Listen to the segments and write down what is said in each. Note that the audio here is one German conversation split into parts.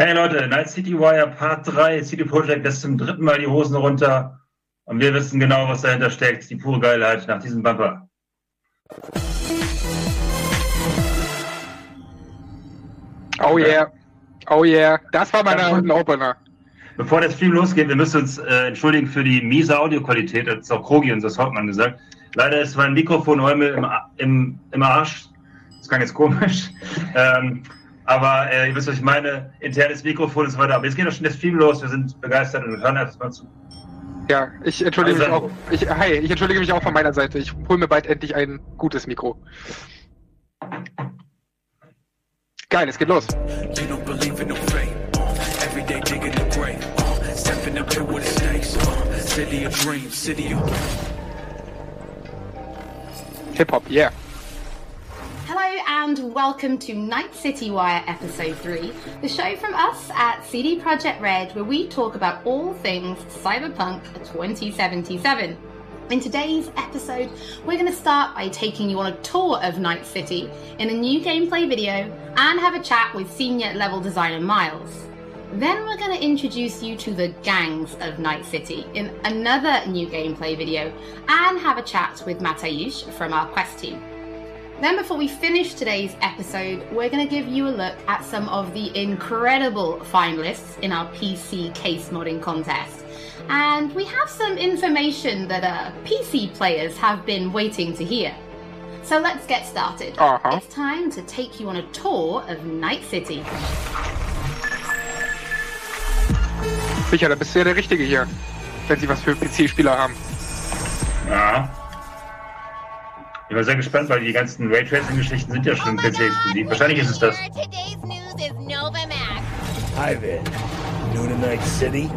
Hey Leute, Night City Wire Part 3, City Project lässt zum dritten Mal die Hosen runter und wir wissen genau, was dahinter steckt. Die pure Geilheit nach diesem Bumper. Oh yeah. Oh yeah. Das war mein ja, Opener. Bevor der Stream losgeht, wir müssen uns äh, entschuldigen für die miese Audioqualität. Das ist auch Krogi und das Hauptmann gesagt. Leider ist mein Mikrofon im, im, im Arsch. Das klang jetzt komisch. Ähm, aber äh, ihr wisst, was ich meine. Internes Mikrofon und so weiter. Aber jetzt geht doch schon der Stream los. Wir sind begeistert und hören einfach mal zu. Ja, ich entschuldige also, mich auch. Ich, hi, ich entschuldige mich auch von meiner Seite. Ich hole mir bald endlich ein gutes Mikro. Geil, es geht los. Hip Hop, yeah. Hello and welcome to Night City Wire Episode 3, the show from us at CD Projekt Red where we talk about all things Cyberpunk 2077. In today's episode, we're going to start by taking you on a tour of Night City in a new gameplay video and have a chat with senior level designer Miles. Then we're going to introduce you to the gangs of Night City in another new gameplay video and have a chat with Matayush from our quest team. Then, before we finish today's episode, we're going to give you a look at some of the incredible finalists in our PC case modding contest. And we have some information that uh, PC players have been waiting to hear. So let's get started. Uh-huh. It's time to take you on a tour of Night City. Sicher, da bist du ja der Richtige hier, wenn sie was für PC-Spieler haben. Ja. Ich war sehr gespannt, weil die ganzen Raytracing-Geschichten sind ja schon PC-exklusiv. Wahrscheinlich ist es das. Hi, Vin. New to Night City?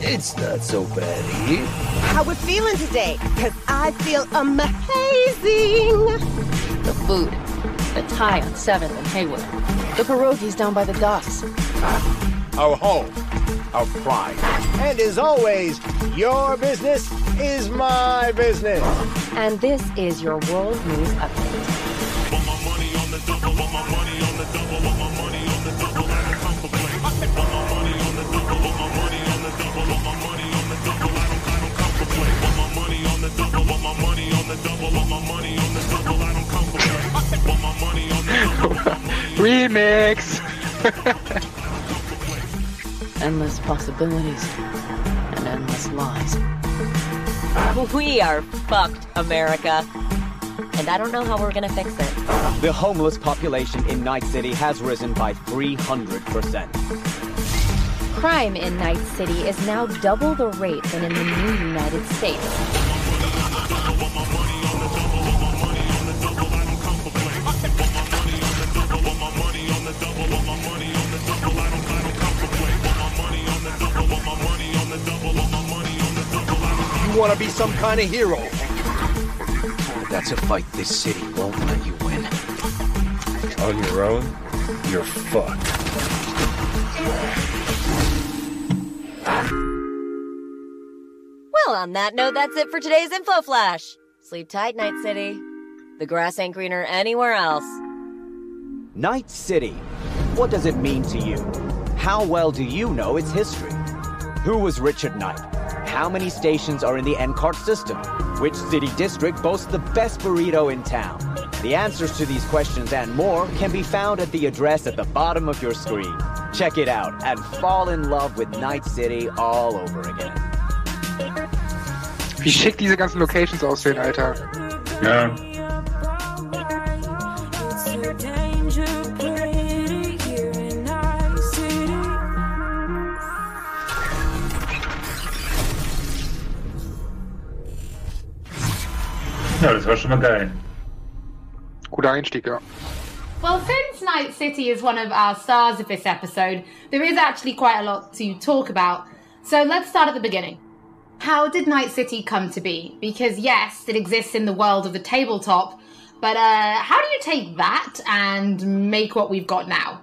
It's not so bad here. How we feeling today? Because I feel amazing. The food. The Thai on 7th and Haywood. The pierogies down by the docks. Our home. Our pride. And as always, your business is my business. And this is your World News Update. Remix! endless possibilities We are fucked, America. And I don't know how we're gonna fix it. The homeless population in Night City has risen by 300%. Crime in Night City is now double the rate than in the new United States. Want to be some kind of hero. That's a fight this city won't let you win. On your own, you're fucked. Well, on that note, that's it for today's Info Flash. Sleep tight, Night City. The grass ain't greener anywhere else. Night City. What does it mean to you? How well do you know its history? Who was Richard Knight? How many stations are in the NCART system? Which city district boasts the best burrito in town? The answers to these questions and more can be found at the address at the bottom of your screen. Check it out and fall in love with Night City all over again. Wie schick diese ganzen Locations aussehen, Alter. Ja. Das war schon mal geil. Guter Einstieg, ja. Well, since Night City is one of our stars of this episode, there is actually quite a lot to talk about. So let's start at the beginning. How did Night City come to be? Because yes, it exists in the world of the tabletop, but uh, how do you take that and make what we've got now?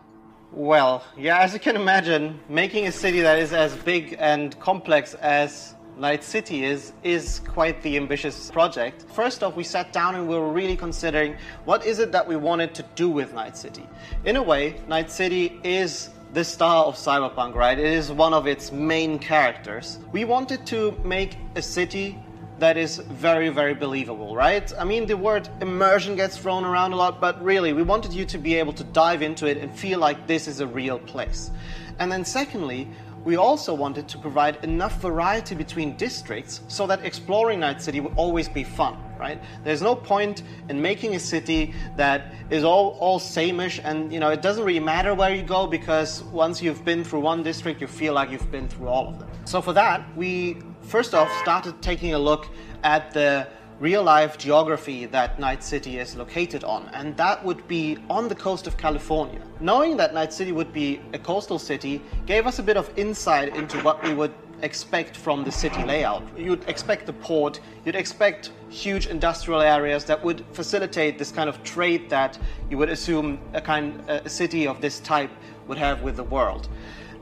Well, yeah, as you can imagine, making a city that is as big and complex as Night City is, is quite the ambitious project. First off, we sat down and we were really considering what is it that we wanted to do with Night City. In a way, Night City is the star of Cyberpunk, right? It is one of its main characters. We wanted to make a city that is very, very believable, right? I mean, the word immersion gets thrown around a lot, but really, we wanted you to be able to dive into it and feel like this is a real place. And then, secondly, we also wanted to provide enough variety between districts so that exploring Night City would always be fun, right? There's no point in making a city that is all, all sameish and, you know, it doesn't really matter where you go because once you've been through one district, you feel like you've been through all of them. So for that, we first off started taking a look at the real life geography that Night City is located on, and that would be on the coast of California. Knowing that Night City would be a coastal city gave us a bit of insight into what we would expect from the city layout. You'd expect the port, you'd expect huge industrial areas that would facilitate this kind of trade that you would assume a kind a city of this type would have with the world.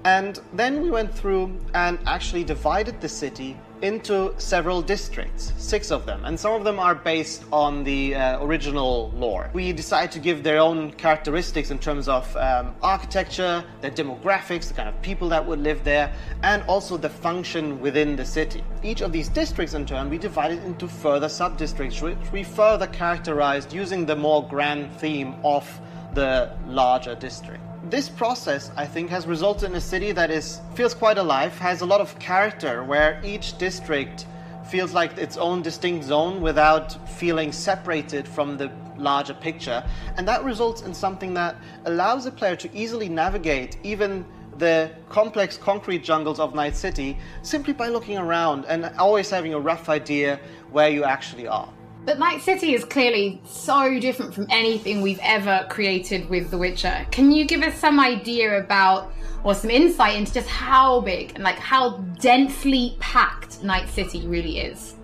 And then we went through and actually divided the city into several districts, six of them, and some of them are based on the uh, original lore. We decided to give their own characteristics in terms of um, architecture, their demographics, the kind of people that would live there, and also the function within the city. Each of these districts, in turn, we divided into further sub districts, which we further characterized using the more grand theme of the larger district this process, I think, has resulted in a city that is feels quite alive, has a lot of character, where each district feels like its own distinct zone without feeling separated from the larger picture. And that results in something that allows the player to easily navigate even the complex concrete jungles of Night City simply by looking around and always having a rough idea where you actually are. But Night City is clearly so different from anything we've ever created with The Witcher. Can you give us some idea about, or some insight into just how big and like how densely packed Night City really is?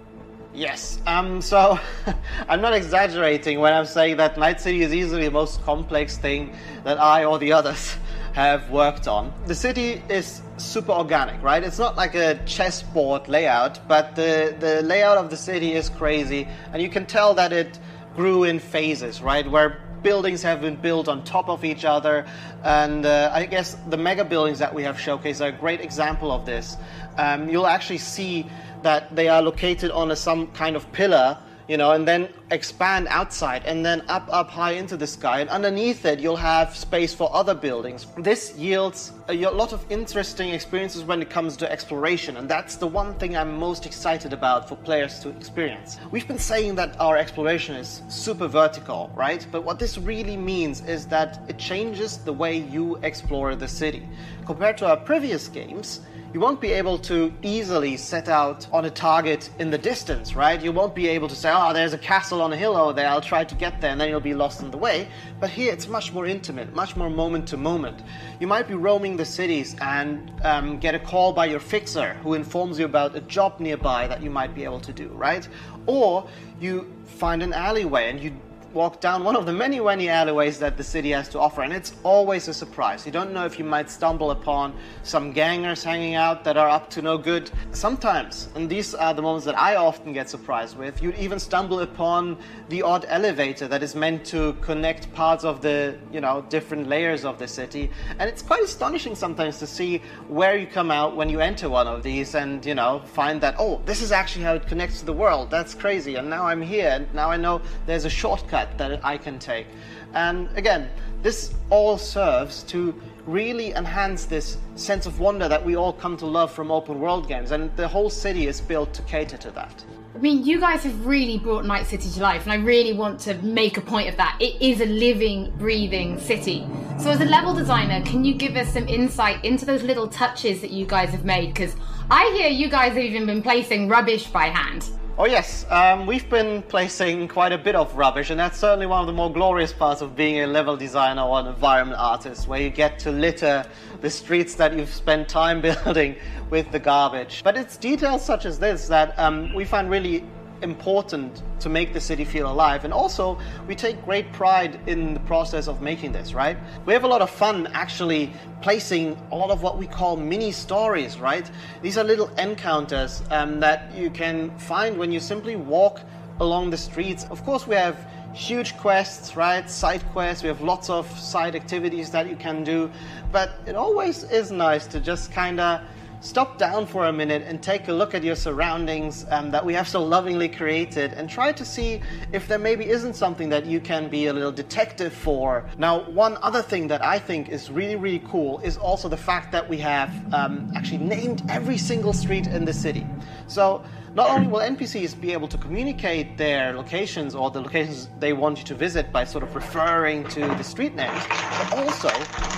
Yes. Um, so I'm not exaggerating when I'm saying that Night City is easily the most complex thing that I or the others have worked on. The city is super organic, right? It's not like a chessboard layout, but the, the layout of the city is crazy, and you can tell that it grew in phases, right? Where buildings have been built on top of each other, and uh, I guess the mega buildings that we have showcased are a great example of this. Um, you'll actually see that they are located on a, some kind of pillar you know, and then expand outside and then up, up high into the sky. And underneath it, you'll have space for other buildings. This yields a lot of interesting experiences when it comes to exploration, and that's the one thing I'm most excited about for players to experience. We've been saying that our exploration is super vertical, right? But what this really means is that it changes the way you explore the city. Compared to our previous games, you won't be able to easily set out on a target in the distance, right? You won't be able to say, oh, there's a castle on a hill over there, I'll try to get there, and then you'll be lost in the way. But here it's much more intimate, much more moment to moment. You might be roaming the cities and um, get a call by your fixer who informs you about a job nearby that you might be able to do, right? Or you find an alleyway and you walk down one of the many, many alleyways that the city has to offer, and it's always a surprise. You don't know if you might stumble upon some gangers hanging out that are up to no good. Sometimes, and these are the moments that I often get surprised with, you'd even stumble upon the odd elevator that is meant to connect parts of the, you know, different layers of the city. And it's quite astonishing sometimes to see where you come out when you enter one of these and, you know, find that, oh, this is actually how it connects to the world. That's crazy. And now I'm here, and now I know there's a shortcut that I can take. And again, this all serves to really enhance this sense of wonder that we all come to love from open world games, and the whole city is built to cater to that. I mean, you guys have really brought Night City to life, and I really want to make a point of that. It is a living, breathing city. So, as a level designer, can you give us some insight into those little touches that you guys have made? Because I hear you guys have even been placing rubbish by hand. Oh, yes, um, we've been placing quite a bit of rubbish, and that's certainly one of the more glorious parts of being a level designer or an environment artist, where you get to litter the streets that you've spent time building with the garbage. But it's details such as this that um, we find really important to make the city feel alive. And also, we take great pride in the process of making this, right? We have a lot of fun actually placing a lot of what we call mini stories, right? These are little encounters um, that you can find when you simply walk along the streets. Of course, we have huge quests, right? Side quests. We have lots of side activities that you can do, but it always is nice to just kind of stop down for a minute and take a look at your surroundings um, that we have so lovingly created and try to see if there maybe isn't something that you can be a little detective for. Now, one other thing that I think is really, really cool is also the fact that we have um, actually named every single street in the city. So, not only will NPCs be able to communicate their locations or the locations they want you to visit by sort of referring to the street names, but also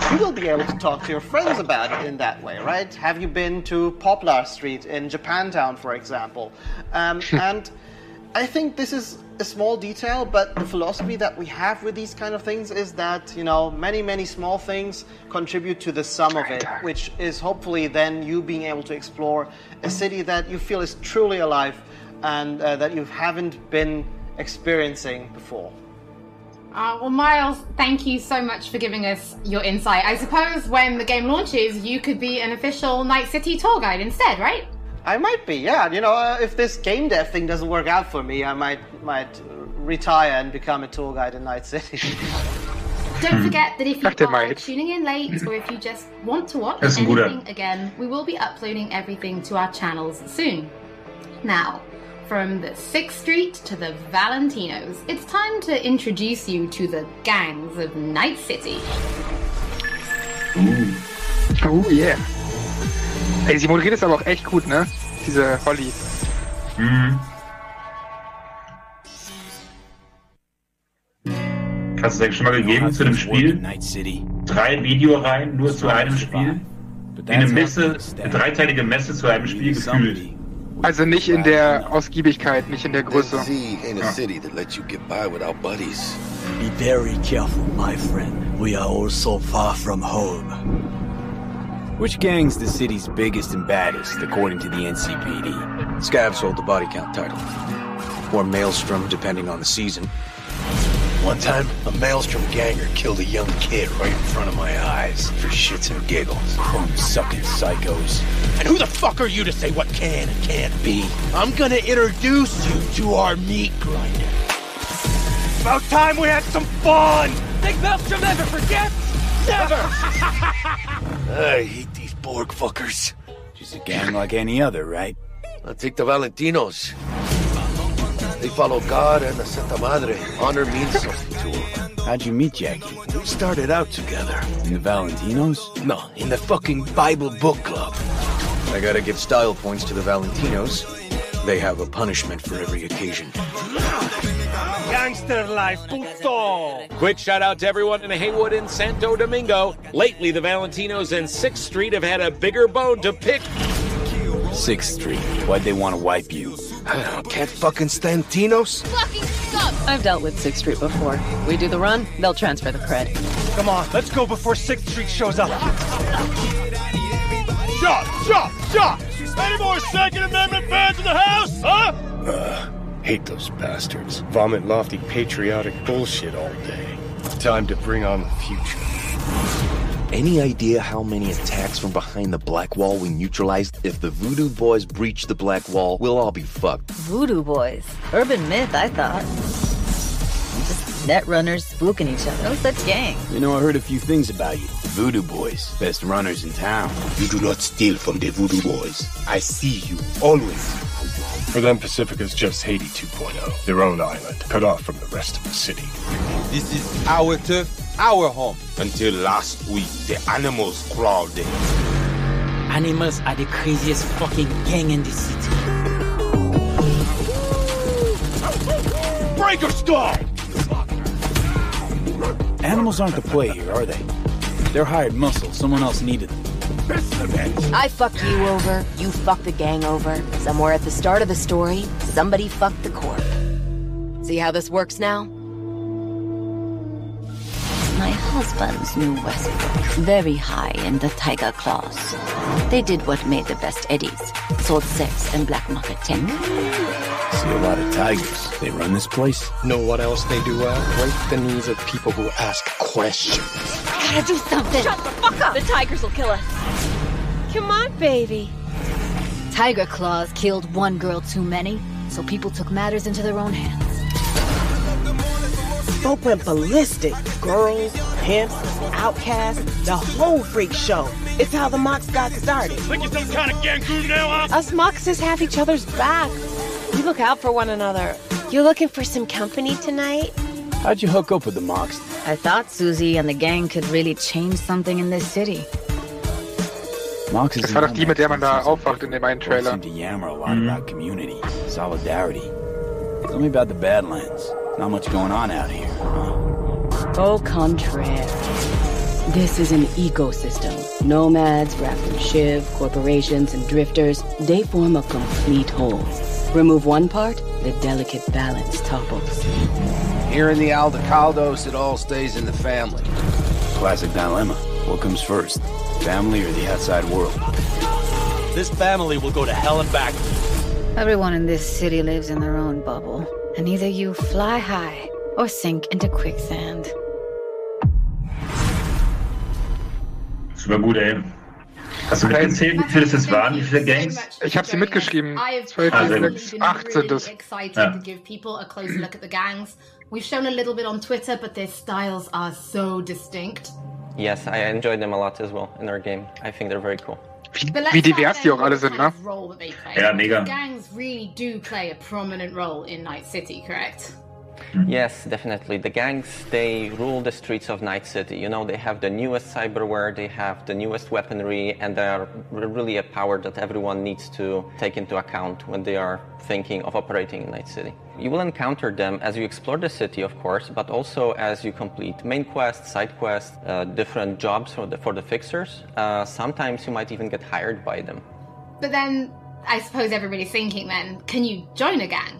you will be able to talk to your friends about it in that way, right? Have you been to Poplar Street in Japantown, for example? Um, and I think this is a small detail, but the philosophy that we have with these kind of things is that, you know, many, many small things contribute to the sum of it, which is hopefully then you being able to explore a city that you feel is truly alive and uh, that you haven't been experiencing before. Uh, well, Miles, thank you so much for giving us your insight. I suppose when the game launches, you could be an official Night City tour guide instead, right? I might be, yeah. You know, uh, if this game dev thing doesn't work out for me, I might might retire and become a tour guide in Night City. Don't forget that if you Dachte are tuning in late or if you just want to watch Das ist ein guter. anything again, we will be uploading everything to our channels soon. Now, from the 6th Street to the Valentinos, it's time to introduce you to the gangs of Night City. Oh yeah. Ey, sie moderiert es aber auch echt gut, ne? Diese Holly. Mhm. Hast du es eigentlich schon mal gegeben zu dem Spiel? Drei Videoreihen nur zu einem Spiel? Wie eine Messe, eine dreiteilige Messe zu einem Spiel gefühlt. Also nicht in der Ausgiebigkeit, nicht in der Größe. Z ain't a city that lets you get by without buddies. Be very careful, my friend. We are all so far from home. Which gang's the city's biggest and baddest, according to the NCPD? Scavs hold the body count title. Or Maelstrom, depending on the season. One time, a Maelstrom ganger killed a young kid right in front of my eyes for shits and giggles. Chrome sucking psychos. And who the fuck are you to say what can and can't be? I'm gonna introduce you to our meat grinder. About time we had some fun! Think Maelstrom never forgets? Never! I hate these Borg fuckers. Just a gang like any other, right? I'll take the Valentinos. They follow God and the Santa Madre. Honor means something to them. How'd you meet Jackie? We started out together. In the Valentinos? No, in the fucking Bible book club. I gotta give style points to the Valentinos. They have a punishment for every occasion. Gangster life, puto! Quick shout out to everyone in Haywood and Santo Domingo. Lately, the Valentinos and 6th Street have had a bigger bone to pick. 6th Street. Why'd they want to wipe you? I don't, can't fucking stand Tinos. Fucking stop! I've dealt with 6th Street before. We do the run, they'll transfer the cred. Come on, let's go before 6th Street shows up. Shot! Shot! Shot! Any more Second Amendment fans in the house, huh? Uh, hate those bastards. Vomit lofty patriotic bullshit all day. Time to bring on the future. Any idea how many attacks from behind the Black Wall we neutralized? If the Voodoo Boys breach the Black Wall, we'll all be fucked. Voodoo boys. Urban myth, I thought. Just net runners spooking each other. No such gang. You know, I heard a few things about you. The Voodoo Boys, best runners in town. You do not steal from the Voodoo Boys. I see you, always. For them, Pacifica's just Haiti 2.0, their own island, cut off from the rest of the city. This is our turf, our home. Until last week, the animals crawled in. Animals are the craziest fucking gang in the city. Breaker stall! Animals aren't the play here, are they? They're hired muscle. Someone else needed them. I fucked you over, you fucked the gang over. Somewhere at the start of the story, somebody fucked the corp. See how this works now? Husband's new Westbrook. Very high in the tiger claws. They did what made the best eddies. Sold sex and black market tech. See a lot of tigers. They run this place. Know what else they do well? Break the knees of people who ask questions. I Gotta do something! Shut the fuck up! The tigers will kill us. Come on, baby. Tiger Claws killed one girl too many, so people took matters into their own hands. Folk went ballistic. Girls, pimps, outcasts, the whole freak show. It's how the Mox got started. Think you're some kind of gang group now, huh? Us Moxes have each other's back. We look out for one another. You looking for some company tonight? How'd you hook up with the Mox? I thought Susie and the gang could really change something in this city. Mox is Das war doch die, mit der man da aufwacht in dem einen Trailer. seem to yammer a lot mhm. about community, solidarity. Tell me about the Badlands. Not much going on out here. Au contraire. This is an ecosystem. Nomads, wrapped in Shiv, corporations, and drifters, they form a complete whole. Remove one part, the delicate balance topples. Here in the Aldecaldos, it all stays in the family. Classic dilemma. What comes first? Family or the outside world? This family will go to hell and back. Everyone in this city lives in their own bubble, and either you fly high or sink into quicksand. Super gut, ey. Hast du mitgezählt, wie viele es waren? Wie viele Gangs? Ich habe sie mitgeschrieben. I've 12, Ah, sehr 6, been 8 sind really es. excited Ja. to give people a closer look at the gangs. We've shown a little bit on Twitter, but their styles are so distinct. Yes, I enjoyed them a lot as well in our game. I think they're very cool. Wie start divers die auch alle sind, ne? Ja, mega. Gangs really do play a prominent role in Night City, correct? Yes, definitely. The gangs, they rule the streets of Night City. You know, they have the newest cyberware, they have the newest weaponry, and they are really a power that everyone needs to take into account when they are thinking of operating in Night City. You will encounter them as you explore the city, of course, but also as you complete main quests, side quests, uh, different jobs for the, for the fixers. Uh, sometimes you might even get hired by them. But then, I suppose everybody's thinking then, can you join a gang?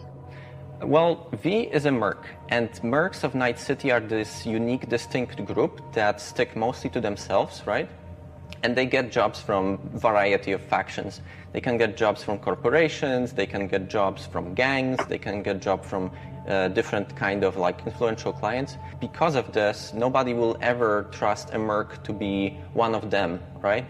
Well, V is a merc, and mercs of Night City are this unique, distinct group that stick mostly to themselves, right? And they get jobs from variety of factions. They can get jobs from corporations, they can get jobs from gangs, they can get jobs from uh, different kind of like influential clients. Because of this, nobody will ever trust a merc to be one of them, right?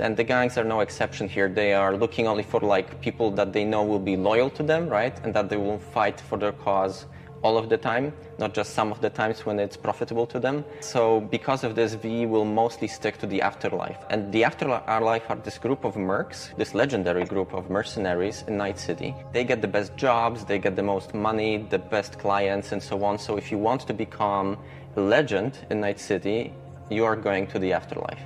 And the gangs are no exception here. They are looking only for like people that they know will be loyal to them, right? And that they will fight for their cause all of the time, not just some of the times when it's profitable to them. So because of this, we will mostly stick to the afterlife. And the afterlife are this group of mercs, this legendary group of mercenaries in Night City. They get the best jobs, they get the most money, the best clients, and so on. So if you want to become a legend in Night City, you are going to the afterlife.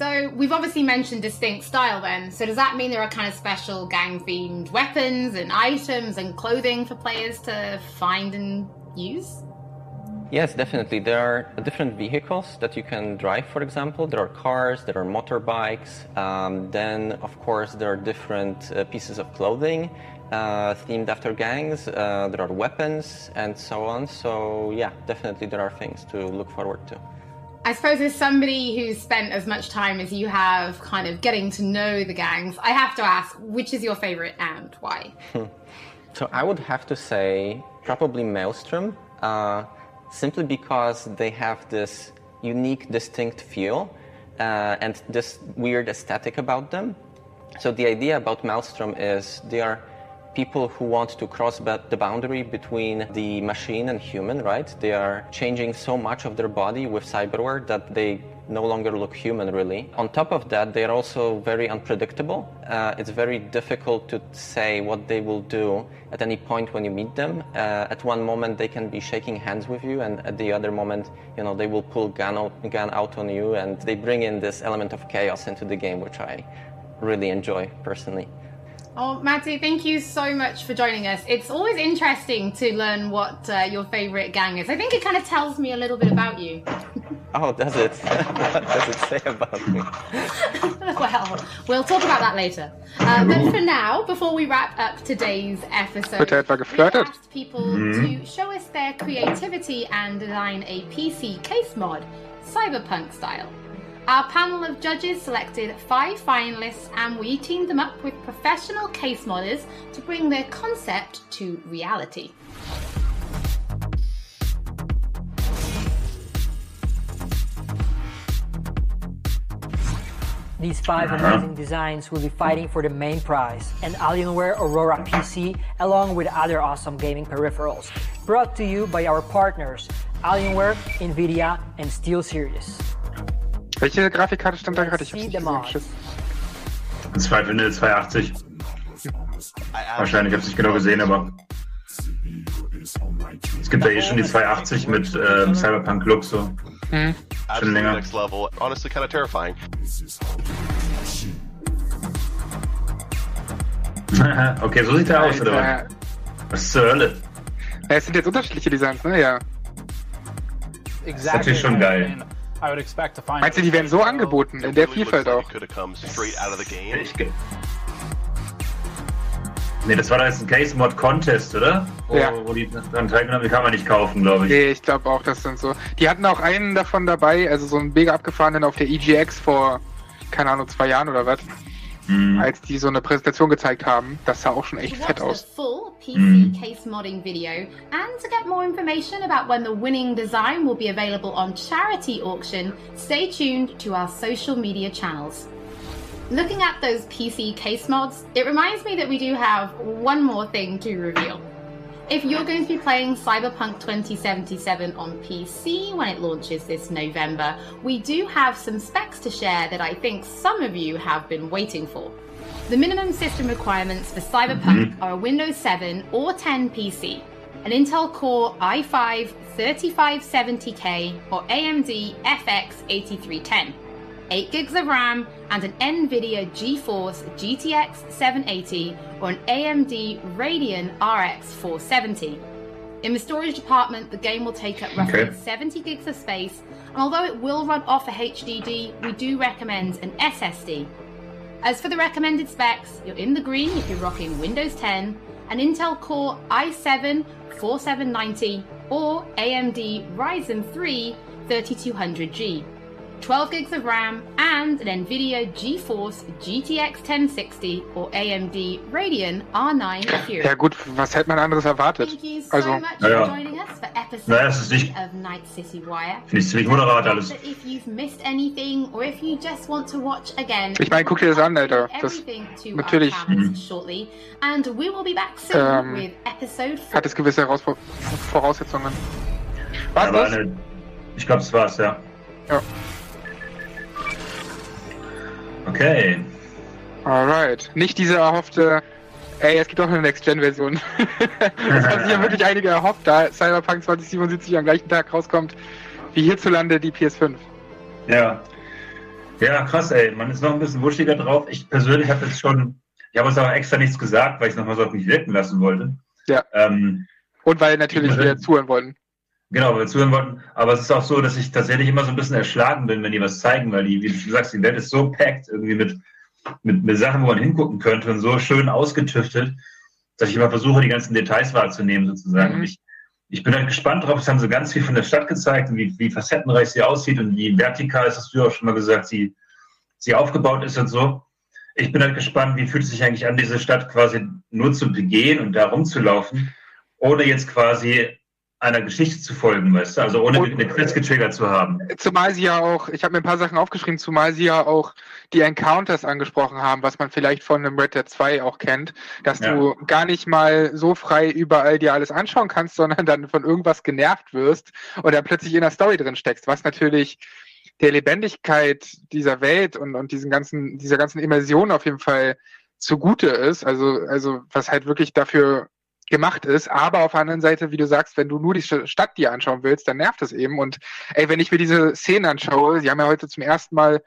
So we've obviously mentioned distinct style then. So does that mean there are kind of special gang themed weapons and items and clothing for players to find and use? Yes, definitely. There are different vehicles that you can drive, for example. There are cars, there are motorbikes. Um, then, of course, there are different uh, pieces of clothing uh, themed after gangs. Uh, there are weapons and so on. So, yeah, definitely there are things to look forward to. I suppose as somebody who's spent as much time as you have kind of getting to know the gangs, I have to ask, which is your favorite and why? So I would have to say probably Maelstrom, uh, simply because they have this unique, distinct feel uh, and this weird aesthetic about them. So the idea about Maelstrom is they are people who want to cross the boundary between the machine and human, right? They are changing so much of their body with cyberware that they no longer look human, really. On top of that, they are also very unpredictable. Uh, it's very difficult to say what they will do at any point when you meet them. Uh, at one moment, they can be shaking hands with you, and at the other moment, you know, they will pull gun out, gun out on you, and they bring in this element of chaos into the game, which I really enjoy personally. Oh, Matty, thank you so much for joining us. It's always interesting to learn what uh, your favorite gang is. I think it kind of tells me a little bit about you. Oh, does it? what does it say about me? well, we'll talk about that later. Uh, but for now, before we wrap up today's episode, Wird etwa geflirtet? asked people Mhm. to show us their creativity and design a PC case mod, cyberpunk style. Our panel of judges selected five finalists and we teamed them up with professional case modders to bring their concept to reality. These five amazing designs will be fighting for the main prize, an Alienware Aurora PC, along with other awesome gaming peripherals. Brought to you by our partners, Alienware, Nvidia, and SteelSeries. Welche Grafikkarte stand da gerade? Ich hab's the nicht gesehen. Zweifel eine 280. Wahrscheinlich, ich habe es nicht genau gesehen, aber es gibt ja eh schon die 280 mit ähm, Cyberpunk Look so. Mhm. Schon länger. Next level. Honestly, kind of terrifying. okay, so sieht er aus, oder was? Was zur Hölle? Ja, es sind jetzt unterschiedliche Designs, ne? Ja. ist natürlich schon geil. I would expect to find Meinst du, die werden so angeboten? In der Vielfalt auch. Could have come straight out of the game. Ich ge- Nee, das war doch jetzt ein Case Mod Contest, oder? Wo, Ja. wo die dran teilgenommen haben, die kann man nicht kaufen, glaube ich. Nee, ich glaube auch, das sind so. Die hatten auch einen davon dabei, also so einen mega abgefahrenen auf der EGX vor, keine Ahnung, zwei Jahren oder was. Mhm. Als die so eine Präsentation gezeigt haben. Das sah auch schon echt watch fett the aus. full PC Mm. case modding video and to get more information about when the winning design will be available on charity auction, stay tuned to our social media channels. Looking at those PC case mods, it reminds me that we do have one more thing to reveal. If you're going to be playing Cyberpunk 2077 on PC when it launches this November, we do have some specs to share that I think some of you have been waiting for. The minimum system requirements for Cyberpunk mm-hmm. are a Windows 7 or 10 PC, an Intel Core i5 3570K or AMD FX 8310, 8 gigs of RAM, and an NVIDIA GeForce GTX 780 or an AMD Radeon RX 470. In the storage department, the game will take up roughly Okay. 70 gigs of space, and although it will run off a HDD, we do recommend an SSD. As for the recommended specs, you're in the green if you're rocking Windows 10, an Intel Core i7 4790 or AMD Ryzen 3 3200G. 12 gigs of RAM and an Nvidia GeForce GTX 1060 or AMD Radeon R9 Fury. Ja gut, was hätte man anderes erwartet? Thank you so Also, much for Naja. joining us for episode Naja, es ist nicht- of Night City Wire. Finde ich ziemlich moderat alles. That if you've missed anything or if you just want to watch again, ich meine, guck dir das an, Alter. Das, natürlich channels shortly, and we will be back soon Ähm, with episode 4. hat es gewisse Herausfor Voraussetzungen. Was das? eine, ich glaube, es war's, ja. Ja. Okay. Alright. Nicht diese erhoffte, ey, es gibt auch eine Next-Gen-Version. das haben sich ja wirklich einige erhofft, da Cyberpunk 2077 am gleichen Tag rauskommt wie hierzulande die PS5. Ja. Ja, krass, ey. Man ist noch ein bisschen wuschiger drauf. Ich persönlich habe jetzt schon, ich habe uns auch extra nichts gesagt, weil ich es nochmal so auf mich wirken lassen wollte. Ja. Ähm, Und weil natürlich wir zuhören wollten. Genau, weil wir zuhören wollten. Aber es ist auch so, dass ich tatsächlich immer so ein bisschen erschlagen bin, wenn die was zeigen, weil die, wie du sagst, die Welt ist so packed irgendwie mit, mit, mit Sachen, wo man hingucken könnte und so schön ausgetüftelt, dass ich immer versuche, die ganzen Details wahrzunehmen sozusagen. Und ich, ich bin halt gespannt drauf. Es haben so ganz viel von der Stadt gezeigt und wie, wie facettenreich sie aussieht und wie vertikal, das hast du ja auch schon mal gesagt, sie, sie aufgebaut ist und so. Ich bin halt gespannt, wie fühlt es sich eigentlich an, diese Stadt quasi nur zu begehen und da rumzulaufen, ohne jetzt quasi einer Geschichte zu folgen, weißt du? Also ohne eine Quest getriggert zu haben. Zumal sie ja auch, ich habe mir ein paar Sachen aufgeschrieben, zumal sie ja auch die Encounters angesprochen haben, was man vielleicht von einem Red Dead 2 auch kennt, dass Ja. du gar nicht mal so frei überall dir alles anschauen kannst, sondern dann von irgendwas genervt wirst und dann plötzlich in der Story drin steckst, was natürlich der Lebendigkeit dieser Welt und, und diesen ganzen, dieser ganzen Immersion auf jeden Fall zugute ist. Also, also was halt wirklich dafür gemacht ist. Aber auf der anderen Seite, wie du sagst, wenn du nur die St- Stadt dir anschauen willst, dann nervt es eben. Und ey, wenn ich mir diese Szenen anschaue, sie haben ja heute zum ersten Mal,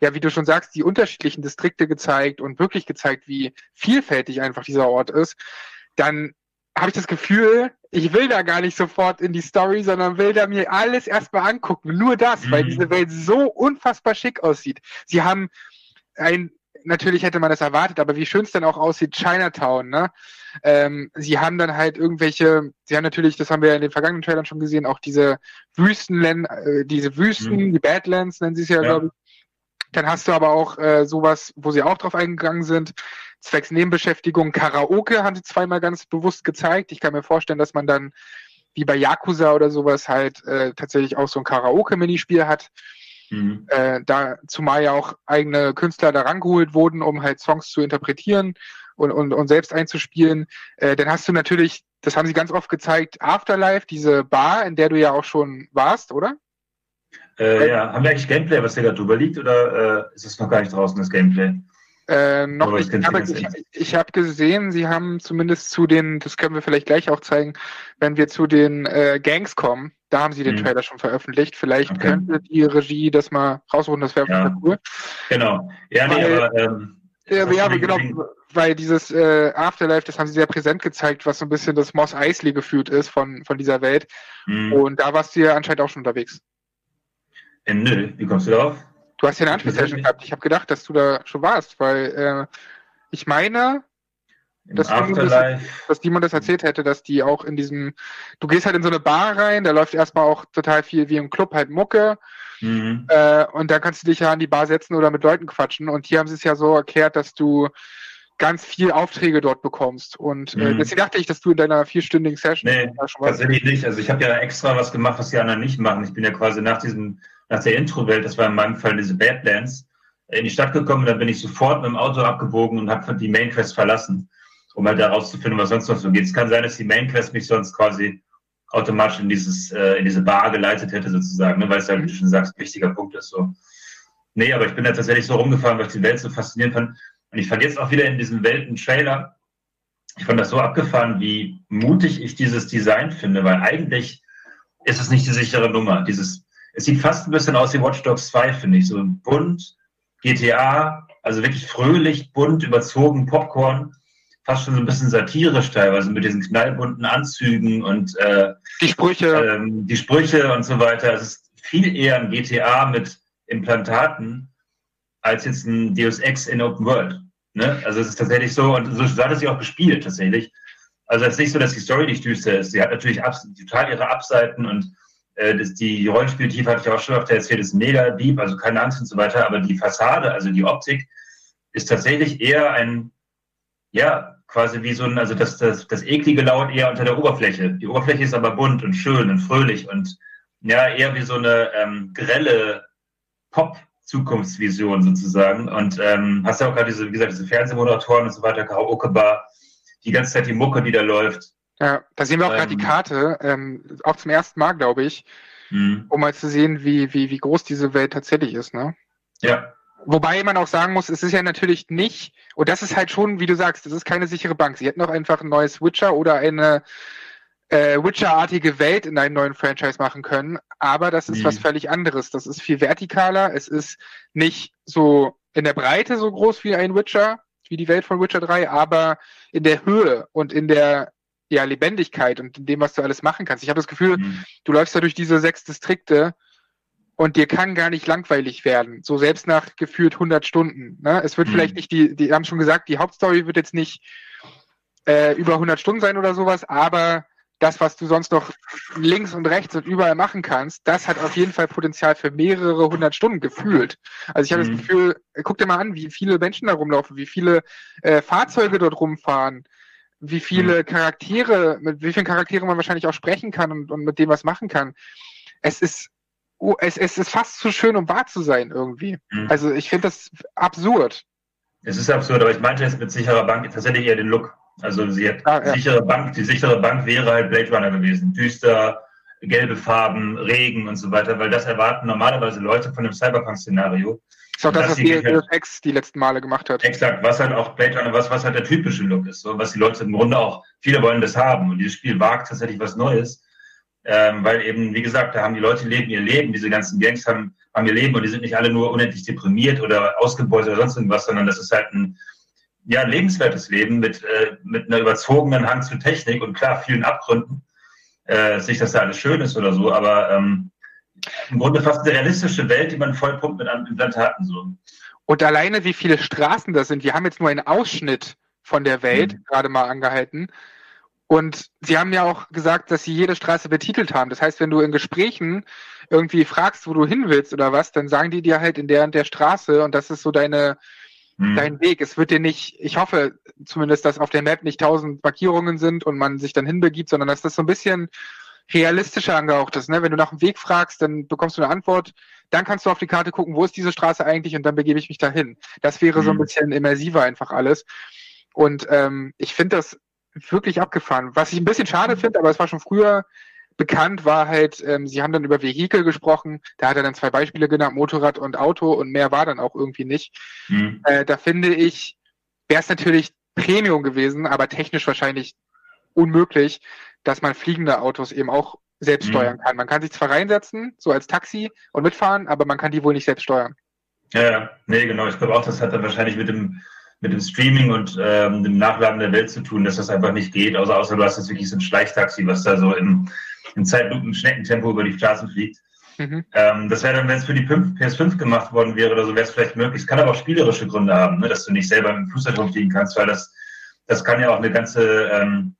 ja, wie du schon sagst, die unterschiedlichen Distrikte gezeigt und wirklich gezeigt, wie vielfältig einfach dieser Ort ist, dann habe ich das Gefühl, ich will da gar nicht sofort in die Story, sondern will da mir alles erstmal angucken. Nur das, weil diese Welt so unfassbar schick aussieht. Sie haben ein, natürlich hätte man das erwartet, aber wie schön es dann auch aussieht, Chinatown, ne? Ähm, sie haben dann halt irgendwelche, sie haben natürlich, das haben wir ja in den vergangenen Trailern schon gesehen, auch diese Wüstenländer, äh, diese Wüsten, die Badlands nennen sie es ja, Ja. glaube ich. Dann hast du aber auch äh, sowas, wo sie auch drauf eingegangen sind, zwecks Nebenbeschäftigung, Karaoke haben sie zweimal ganz bewusst gezeigt. Ich kann mir vorstellen, dass man dann wie bei Yakuza oder sowas halt äh, tatsächlich auch so ein Karaoke-Minispiel hat. Mhm. Äh, da zumal ja auch eigene Künstler da rangeholt wurden, um halt Songs zu interpretieren und, und, und selbst einzuspielen. Äh, dann hast du natürlich das haben sie ganz oft gezeigt, Afterlife, diese Bar, in der du ja auch schon warst, oder? Äh, ja, haben wir eigentlich Gameplay, was da drüber liegt, oder äh, ist es noch gar nicht draußen, das Gameplay? Äh, noch nicht. Aber ich, ich habe gesehen, sie haben zumindest zu den, das können wir vielleicht gleich auch zeigen, wenn wir zu den äh, Gangs kommen, da haben sie den Mhm. Trailer schon veröffentlicht. Vielleicht Okay. könnte die Regie das mal raussuchen, das wäre Ja. cool. Genau. Ja, nee, Weil- aber ähm, Ja, ja, genau, weil dieses äh, Afterlife, das haben sie sehr präsent gezeigt, was so ein bisschen das Moss Eisley gefühlt ist von, von dieser Welt. Mhm. Und da warst du ja anscheinend auch schon unterwegs. Äh, nö, wie kommst du darauf? Du hast ja eine Anspielsession gehabt. Ich habe gedacht, dass du da schon warst, weil äh, ich meine, dass das, dass Dimon das erzählt hätte, dass die auch in diesem, du gehst halt in so eine Bar rein, da läuft erstmal auch total viel wie im Club halt Mucke Mhm. äh, und da kannst du dich ja an die Bar setzen oder mit Leuten quatschen und hier haben sie es ja so erklärt, dass du ganz viel Aufträge dort bekommst und äh, Mhm. deswegen dachte ich, dass du in deiner vierstündigen Session Nee, da schon warst. tatsächlich nicht. Also ich habe ja extra was gemacht, was die anderen nicht machen. Ich bin ja quasi nach diesem, nach der Intro-Welt, das war in meinem Fall diese Badlands, in die Stadt gekommen dann bin ich sofort mit dem Auto abgebogen und habe die Main Quest verlassen, um halt da rauszufinden, was sonst noch so geht. Es kann sein, dass die Main Quest mich sonst quasi automatisch in dieses, äh, in diese Bar geleitet hätte sozusagen, ne? weil es halt, wie du schon sagst, ein wichtiger Punkt ist. So. Nee, aber ich bin da tatsächlich so rumgefahren, weil ich die Welt so faszinierend fand. Und ich fand jetzt auch wieder in diesem Welten-Trailer, ich fand das so abgefahren, wie mutig ich dieses Design finde, weil eigentlich ist es nicht die sichere Nummer. Dieses, es sieht fast ein bisschen aus wie Watch Dogs 2, finde ich. So bunt, GTA, also wirklich fröhlich, bunt, überzogen, Popcorn, fast schon so ein bisschen satirisch teilweise mit diesen knallbunten Anzügen und äh, die Sprüche. Ähm, die Sprüche und so weiter. Es ist viel eher ein GTA mit Implantaten als jetzt ein Deus Ex in Open World. Ne? Also es ist tatsächlich so, und so hat es sich auch gespielt tatsächlich. Also es ist nicht so, dass die Story nicht düster ist. Sie hat natürlich total ihre Abseiten und äh, das, die Rollenspieltiefe hatte ich auch schon öfter erzählt, ist mega deep, also keine Angst und so weiter. Aber die Fassade, also die Optik, ist tatsächlich eher ein, ja, quasi wie so ein, also das, das, das eklige Laut eher unter der Oberfläche. Die Oberfläche ist aber bunt und schön und fröhlich und ja, eher wie so eine ähm, grelle Pop-Zukunftsvision sozusagen. Und ähm, hast ja auch gerade diese, wie gesagt, diese Fernsehmoderatoren und so weiter, Karaoke-Bar, die ganze Zeit die Mucke, die da läuft. Ja, da sehen wir auch gerade Ähm. die Karte, ähm, auch zum ersten Mal, glaube ich, Mhm. um mal zu sehen, wie, wie, wie groß diese Welt tatsächlich ist, ne? Ja. Wobei man auch sagen muss, es ist ja natürlich nicht, und das ist halt schon, wie du sagst, das ist keine sichere Bank. Sie hätten auch einfach ein neues Witcher oder eine äh, Witcher-artige Welt in einem neuen Franchise machen können, aber das ist Mhm. was völlig anderes. Das ist viel vertikaler, es ist nicht so in der Breite so groß wie ein Witcher, wie die Welt von Witcher 3, aber in der Höhe und in der ja, Lebendigkeit und in dem, was du alles machen kannst. Ich habe das Gefühl, Mhm. du läufst da durch diese sechs Distrikte und dir kann gar nicht langweilig werden. So selbst nach gefühlt 100 Stunden. Ne? Es wird Mhm. vielleicht nicht die, die haben schon gesagt, die Hauptstory wird jetzt nicht äh, über 100 Stunden sein oder sowas, aber das, was du sonst noch links und rechts und überall machen kannst, das hat auf jeden Fall Potenzial für mehrere hundert Stunden gefühlt. Also ich habe Mhm. das Gefühl, guck dir mal an, wie viele Menschen da rumlaufen, wie viele äh, Fahrzeuge dort rumfahren, wie viele Charaktere, mit wie vielen Charakteren man wahrscheinlich auch sprechen kann und, und mit dem was machen kann. Es ist oh, es, es ist fast zu schön, um wahr zu sein irgendwie. Mhm. Also ich finde das absurd. Es ist absurd, aber ich meinte jetzt mit sicherer Bank tatsächlich eher den Look. Also sie hat Ah, ja. sichere Bank, die sichere Bank wäre halt Blade Runner gewesen. Düster, gelbe Farben, Regen und so weiter, weil das erwarten normalerweise Leute von dem Cyberpunk-Szenario. Ist auch das, was die Deus Ex die letzten Male gemacht hat. Exakt, was halt auch Blade was, was halt der typische Look ist, so, was die Leute im Grunde auch, viele wollen das haben und dieses Spiel wagt tatsächlich was Neues, ähm, weil eben, wie gesagt, da haben die Leute leben ihr Leben, diese ganzen Gangs haben, haben ihr Leben und die sind nicht alle nur unendlich deprimiert oder ausgebeutet oder sonst irgendwas, sondern das ist halt ein, ja, ein lebenswertes Leben mit, äh, mit einer überzogenen Hang zu Technik und klar, vielen Abgründen, äh, nicht, dass da alles schön ist oder so, aber ähm, im Grunde fast eine realistische Welt, die man vollpumpt mit Implantaten so. Und alleine wie viele Straßen das sind. Wir haben jetzt nur einen Ausschnitt von der Welt Mhm. gerade mal angehalten. Und sie haben ja auch gesagt, dass sie jede Straße betitelt haben. Das heißt, wenn du in Gesprächen irgendwie fragst, wo du hin willst oder was, dann sagen die dir halt in der und der Straße und das ist so deine, Mhm. dein Weg. Es wird dir nicht, ich hoffe zumindest, dass auf der Map nicht tausend Markierungen sind und man sich dann hinbegibt, sondern dass das so ein bisschen realistischer angehaucht ist. Ne? Wenn du nach dem Weg fragst, dann bekommst du eine Antwort, dann kannst du auf die Karte gucken, wo ist diese Straße eigentlich und dann begebe ich mich dahin. Das wäre so ein Mhm. bisschen immersiver einfach alles. Und ähm, ich finde das wirklich abgefahren. Was ich ein bisschen schade finde, aber es war schon früher bekannt, war halt, ähm, sie haben dann über Vehikel gesprochen, da hat er dann zwei Beispiele genannt, Motorrad und Auto und mehr war dann auch irgendwie nicht. Mhm. Äh, da finde ich, wäre es natürlich Premium gewesen, aber technisch wahrscheinlich unmöglich, dass man fliegende Autos eben auch selbst Mhm. steuern kann. Man kann sich zwar reinsetzen, so als Taxi und mitfahren, aber man kann die wohl nicht selbst steuern. Ja, ja, nee, genau. Ich glaube auch, das hat dann wahrscheinlich mit dem, mit dem Streaming und ähm, dem Nachladen der Welt zu tun, dass das einfach nicht geht. Außer, außer du hast jetzt wirklich so ein Schleichtaxi, was da so im, im Zeitlupen-Schneckentempo über die Straßen fliegt. Mhm. Ähm, das wäre dann, wenn es für die 5, PS5 gemacht worden wäre oder so, wäre es vielleicht möglich. Es kann aber auch spielerische Gründe haben, ne, dass du nicht selber mit dem Flugzeug rumfliegen kannst, weil das, das kann ja auch eine ganze, ähm,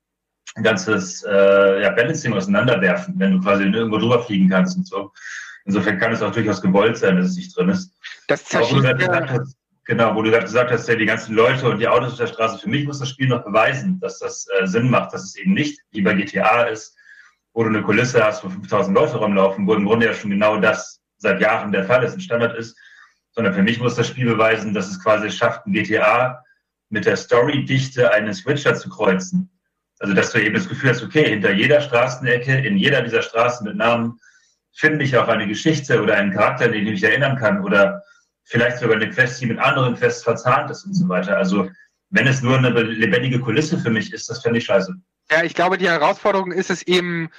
ein ganzes äh, ja, Balancing auseinanderwerfen, wenn du quasi irgendwo drüber fliegen kannst und so. Insofern kann es auch durchaus gewollt sein, dass es nicht drin ist. Das zerschießt ja, genau, wo du gerade gesagt hast, ja, die ganzen Leute und die Autos auf der Straße, für mich muss das Spiel noch beweisen, dass das äh, Sinn macht, dass es eben nicht wie bei GTA ist, wo du eine Kulisse hast, wo 5000 Leute rumlaufen, wo im Grunde ja schon genau das seit Jahren der Fall ist, ein Standard ist, sondern für mich muss das Spiel beweisen, dass es quasi schafft, ein GTA mit der Storydichte eines Witcher zu kreuzen. Also, dass du eben das Gefühl hast, okay, hinter jeder Straßenecke, in jeder dieser Straßen mit Namen finde ich auch eine Geschichte oder einen Charakter, an den ich mich erinnern kann oder vielleicht sogar eine Quest, die mit anderen Quests verzahnt ist und so weiter. Also, wenn es nur eine lebendige Kulisse für mich ist, das fände ich scheiße. Ja, ich glaube, die Herausforderung ist es eben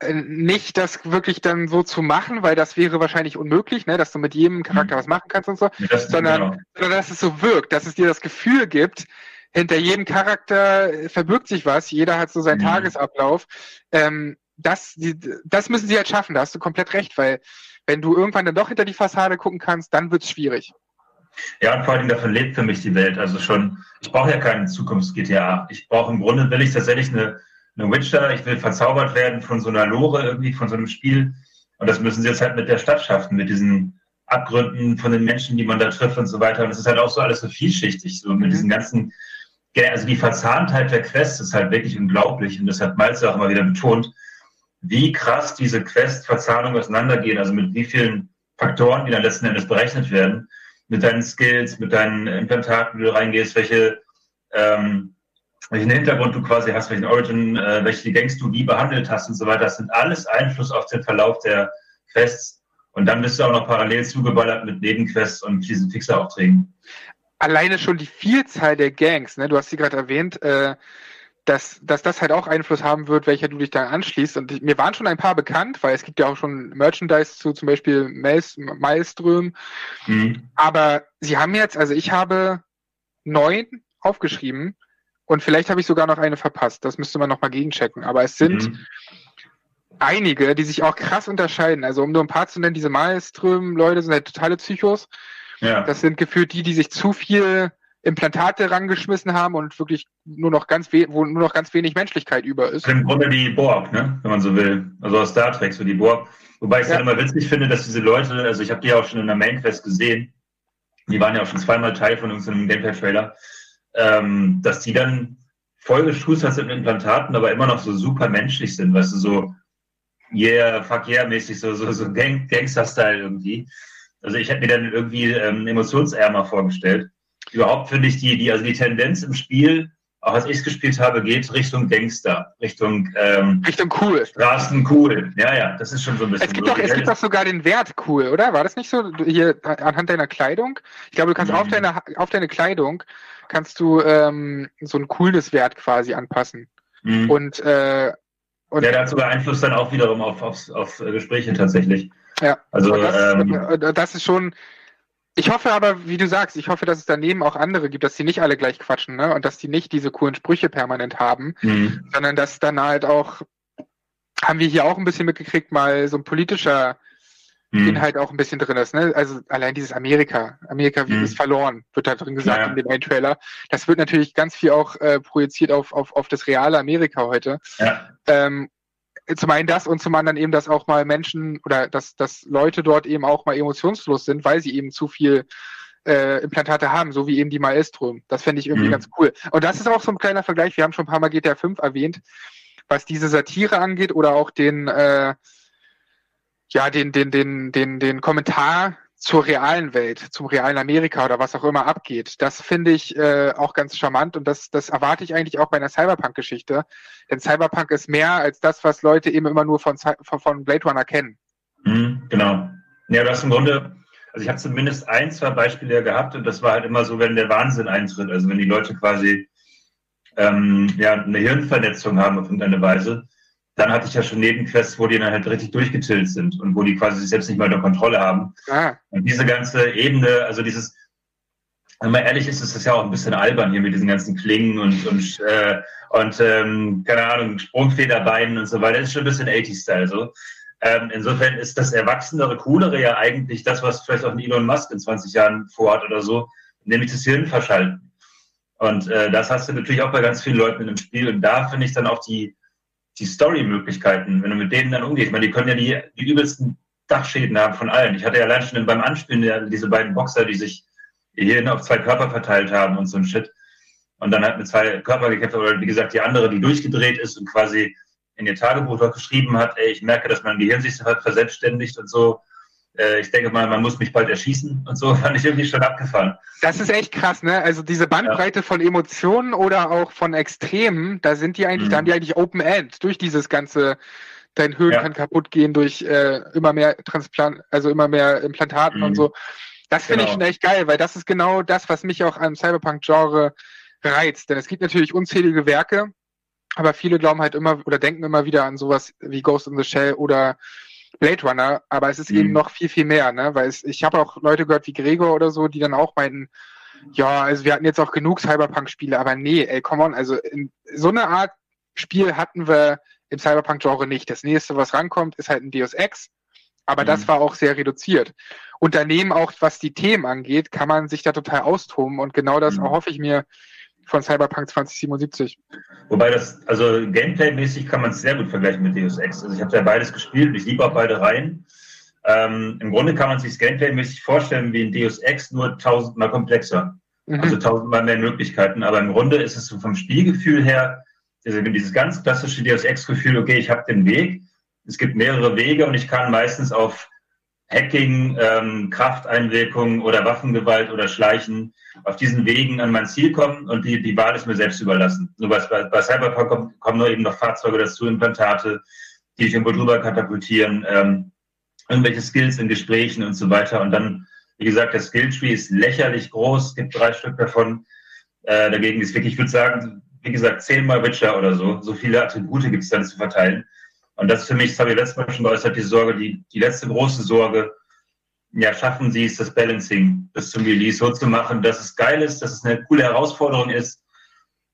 äh, nicht, das wirklich dann so zu machen, weil das wäre wahrscheinlich unmöglich, ne, dass du mit jedem Charakter was machen kannst und so, Ja, das- sondern, genau. sondern dass es so wirkt, dass es dir das Gefühl gibt, hinter jedem Charakter äh, verbirgt sich was, jeder hat so seinen Mhm. Tagesablauf. Ähm, das, die, das müssen sie halt schaffen, da hast du komplett recht, weil wenn du irgendwann dann doch hinter die Fassade gucken kannst, dann wird's schwierig. Ja, und vor Dingen davon lebt für mich die Welt. Also schon, ich brauche ja keinen Zukunfts-GTA. Ich brauche im Grunde, will ich tatsächlich eine, eine Witcher, ich will verzaubert werden von so einer Lore irgendwie, von so einem Spiel. Und das müssen sie jetzt halt mit der Stadt schaffen, mit diesen Abgründen von den Menschen, die man da trifft und so weiter. Und es ist halt auch so alles so vielschichtig, so mit diesen ganzen, also die Verzahntheit der Quests ist halt wirklich unglaublich. Und das hat Malz auch immer wieder betont, wie krass diese Quest-Verzahnungen auseinandergehen, also mit wie vielen Faktoren, die dann letzten Endes berechnet werden, mit deinen Skills, mit deinen Implantaten, wie du reingehst, welche, ähm, welchen Hintergrund du quasi hast, welchen Origin, äh, welche Gangs du wie behandelt hast und so weiter. Das sind alles Einfluss auf den Verlauf der Quests. Und dann bist du auch noch parallel zugeballert mit Nebenquests und diesen Fixeraufträgen. Alleine schon die Vielzahl der Gangs, ne, du hast sie gerade erwähnt, äh, dass, dass das halt auch Einfluss haben wird, welcher du dich dann anschließt. Und ich- mir waren schon ein paar bekannt, weil es gibt ja auch schon Merchandise zu zum Beispiel Maels- Maelström. Mhm. Aber sie haben jetzt, also ich habe neun aufgeschrieben und vielleicht habe ich sogar noch eine verpasst. Das müsste man nochmal gegenchecken. Aber es sind Mhm. einige, die sich auch krass unterscheiden. Also um nur ein paar zu nennen, diese Maelström-Leute sind halt totale Psychos. Ja. Das sind gefühlt die, die sich zu viel Implantate rangeschmissen haben und wirklich nur noch ganz wo nur noch ganz wenig Menschlichkeit über ist. Im Grunde die Borg, ne? wenn man so will. Also aus Star Trek, so die Borg. Wobei ich es Ja. dann immer witzig finde, dass diese Leute, also ich habe die ja auch schon in der Main Quest gesehen, die waren ja auch schon zweimal Teil von irgendeinem Gameplay-Trailer, ähm, dass die dann vollgeschustert sind mit Implantaten, aber immer noch so super menschlich sind, weißt du, so yeah, fuck yeah mäßig, so, so, so Gang Gangster-Style irgendwie. Also ich hätte mir dann irgendwie ähm, emotionsärmer vorgestellt. Überhaupt finde ich die, die, also die Tendenz im Spiel, auch als ich es gespielt habe, geht Richtung Gangster, Richtung ähm, Richtung cool. Straßen cool. Ja, ja, das ist schon so ein bisschen. Es gibt so. doch, es gibt doch sogar den Wert cool, oder? War das nicht so hier anhand deiner Kleidung? Ich glaube, du kannst auf Mhm. deine auf deine Kleidung kannst du ähm, so ein Coolness-Wert quasi anpassen. Mhm. Und äh, und ja, der hat sogar Einfluss dann auch wiederum auf, auf, auf äh, Gespräche tatsächlich. Ja, Also, das, ähm, und das ist schon. Ich hoffe aber, wie du sagst, ich hoffe, dass es daneben auch andere gibt, dass die nicht alle gleich quatschen, ne? Und dass die nicht diese coolen Sprüche permanent haben, Mhm. sondern dass dann halt auch, haben wir hier auch ein bisschen mitgekriegt, mal so ein politischer Mhm. Inhalt auch ein bisschen drin ist, ne? Also allein dieses Amerika, Amerika wie Mhm. ist verloren, wird da drin gesagt ja. in dem einen Trailer. Das wird natürlich ganz viel auch äh, projiziert auf, auf, auf das reale Amerika heute. Ja. Ähm, zum einen das und zum anderen eben, dass auch mal Menschen oder dass, dass Leute dort eben auch mal emotionslos sind, weil sie eben zu viel äh, Implantate haben, so wie eben die Maelstrom. Das fände ich irgendwie Mhm. ganz cool. Und das ist auch so ein kleiner Vergleich. Wir haben schon ein paar Mal GTA 5 erwähnt, was diese Satire angeht oder auch den, äh, ja, den, den, den, den, den Kommentar zur realen Welt, zum realen Amerika oder was auch immer abgeht. Das finde ich äh, auch ganz charmant und das, das erwarte ich eigentlich auch bei einer Cyberpunk-Geschichte. Denn Cyberpunk ist mehr als das, was Leute eben immer nur von, von, von Blade Runner kennen. Mhm, genau. Ja, du hast im Grunde, also ich habe zumindest ein, zwei Beispiele gehabt und das war halt immer so, wenn der Wahnsinn eintritt, also wenn die Leute quasi ähm, ja, eine Hirnvernetzung haben auf irgendeine Weise, dann hatte ich ja schon Nebenquests, wo die dann halt richtig durchgetillt sind und wo die quasi sich selbst nicht mehr unter Kontrolle haben. Ah. Und diese ganze Ebene, also dieses, wenn man ehrlich ist, ist das ja auch ein bisschen albern hier mit diesen ganzen Klingen und, und, äh, und ähm, keine Ahnung, Sprungfederbeinen und so weiter. Das ist schon ein bisschen 80-Style so. Ähm, insofern ist das Erwachsenere, Coolere ja eigentlich das, was vielleicht auch ein Elon Musk in 20 Jahren vorhat oder so, nämlich das Hirn verschalten. Und äh, das hast du natürlich auch bei ganz vielen Leuten in dem Spiel. Und da finde ich dann auch die, die Story-Möglichkeiten, wenn du mit denen dann umgehst. Meine, die können ja die, die übelsten Dachschäden haben von allen. Ich hatte ja allein schon beim Anspielen diese beiden Boxer, die sich hier auf zwei Körper verteilt haben und so ein Shit. Und dann halt mit zwei Körper gekämpft, oder wie gesagt, die andere, die durchgedreht ist und quasi in ihr Tagebuch geschrieben hat, ey, ich merke, dass mein Gehirn sich verselbstständigt und so äh, ich denke mal, man muss mich bald erschießen und so, fand ich irgendwie schon abgefahren. Das ist echt krass, ne? Also diese Bandbreite ja. von Emotionen oder auch von Extremen, da sind die eigentlich, mhm. da haben die eigentlich Open End durch dieses ganze, dein Höhen ja. kann kaputt gehen durch äh, immer mehr Transplant, also immer mehr Implantaten mhm. und so. Das finde genau. ich schon echt geil, weil das ist genau das, was mich auch am Cyberpunk-Genre reizt. Denn es gibt natürlich unzählige Werke, aber viele glauben halt immer oder denken immer wieder an sowas wie Ghost in the Shell oder Blade Runner, aber es ist mhm. eben noch viel, viel mehr, ne? Weil es, ich habe auch Leute gehört wie Gregor oder so, die dann auch meinen, ja, also wir hatten jetzt auch genug Cyberpunk-Spiele, aber nee, ey, come on, also in, so eine Art Spiel hatten wir im Cyberpunk-Genre nicht. Das nächste, was rankommt, ist halt ein Deus Ex, aber mhm. das war auch sehr reduziert. Und daneben auch, was die Themen angeht, kann man sich da total austoben und genau das mhm. erhoffe ich mir von Cyberpunk 2077. Wobei das, also Gameplay-mäßig kann man es sehr gut vergleichen mit Deus Ex. Also ich habe ja beides gespielt und ich liebe auch beide Reihen. Ähm, Im Grunde kann man sich Gameplay-mäßig vorstellen wie ein Deus Ex, nur tausendmal komplexer. Mhm. Also tausendmal mehr Möglichkeiten. Aber im Grunde ist es so vom Spielgefühl her, also dieses ganz klassische Deus Ex-Gefühl, okay, ich habe den Weg, es gibt mehrere Wege und ich kann meistens auf Hacking, ähm, Krafteinwirkung oder Waffengewalt oder Schleichen auf diesen Wegen an mein Ziel kommen und die, die Wahl ist mir selbst überlassen. Nur bei, bei Cyberpunk kommen, kommen nur eben noch Fahrzeuge dazu, Implantate, die ich irgendwo drüber katapultieren, ähm, irgendwelche Skills in Gesprächen und so weiter. Und dann, wie gesagt, der Skilltree ist lächerlich groß, gibt drei Stück davon. Äh, dagegen ist wirklich, ich würde sagen, wie gesagt, zehnmal Witcher oder so. So viele Attribute gibt es dann zu verteilen. Und das ist für mich, das habe ich letztes Mal schon geäußert, die Sorge, die, die letzte große Sorge, ja, schaffen sie es, das Balancing bis zum Release so zu machen, dass es geil ist, dass es eine coole Herausforderung ist.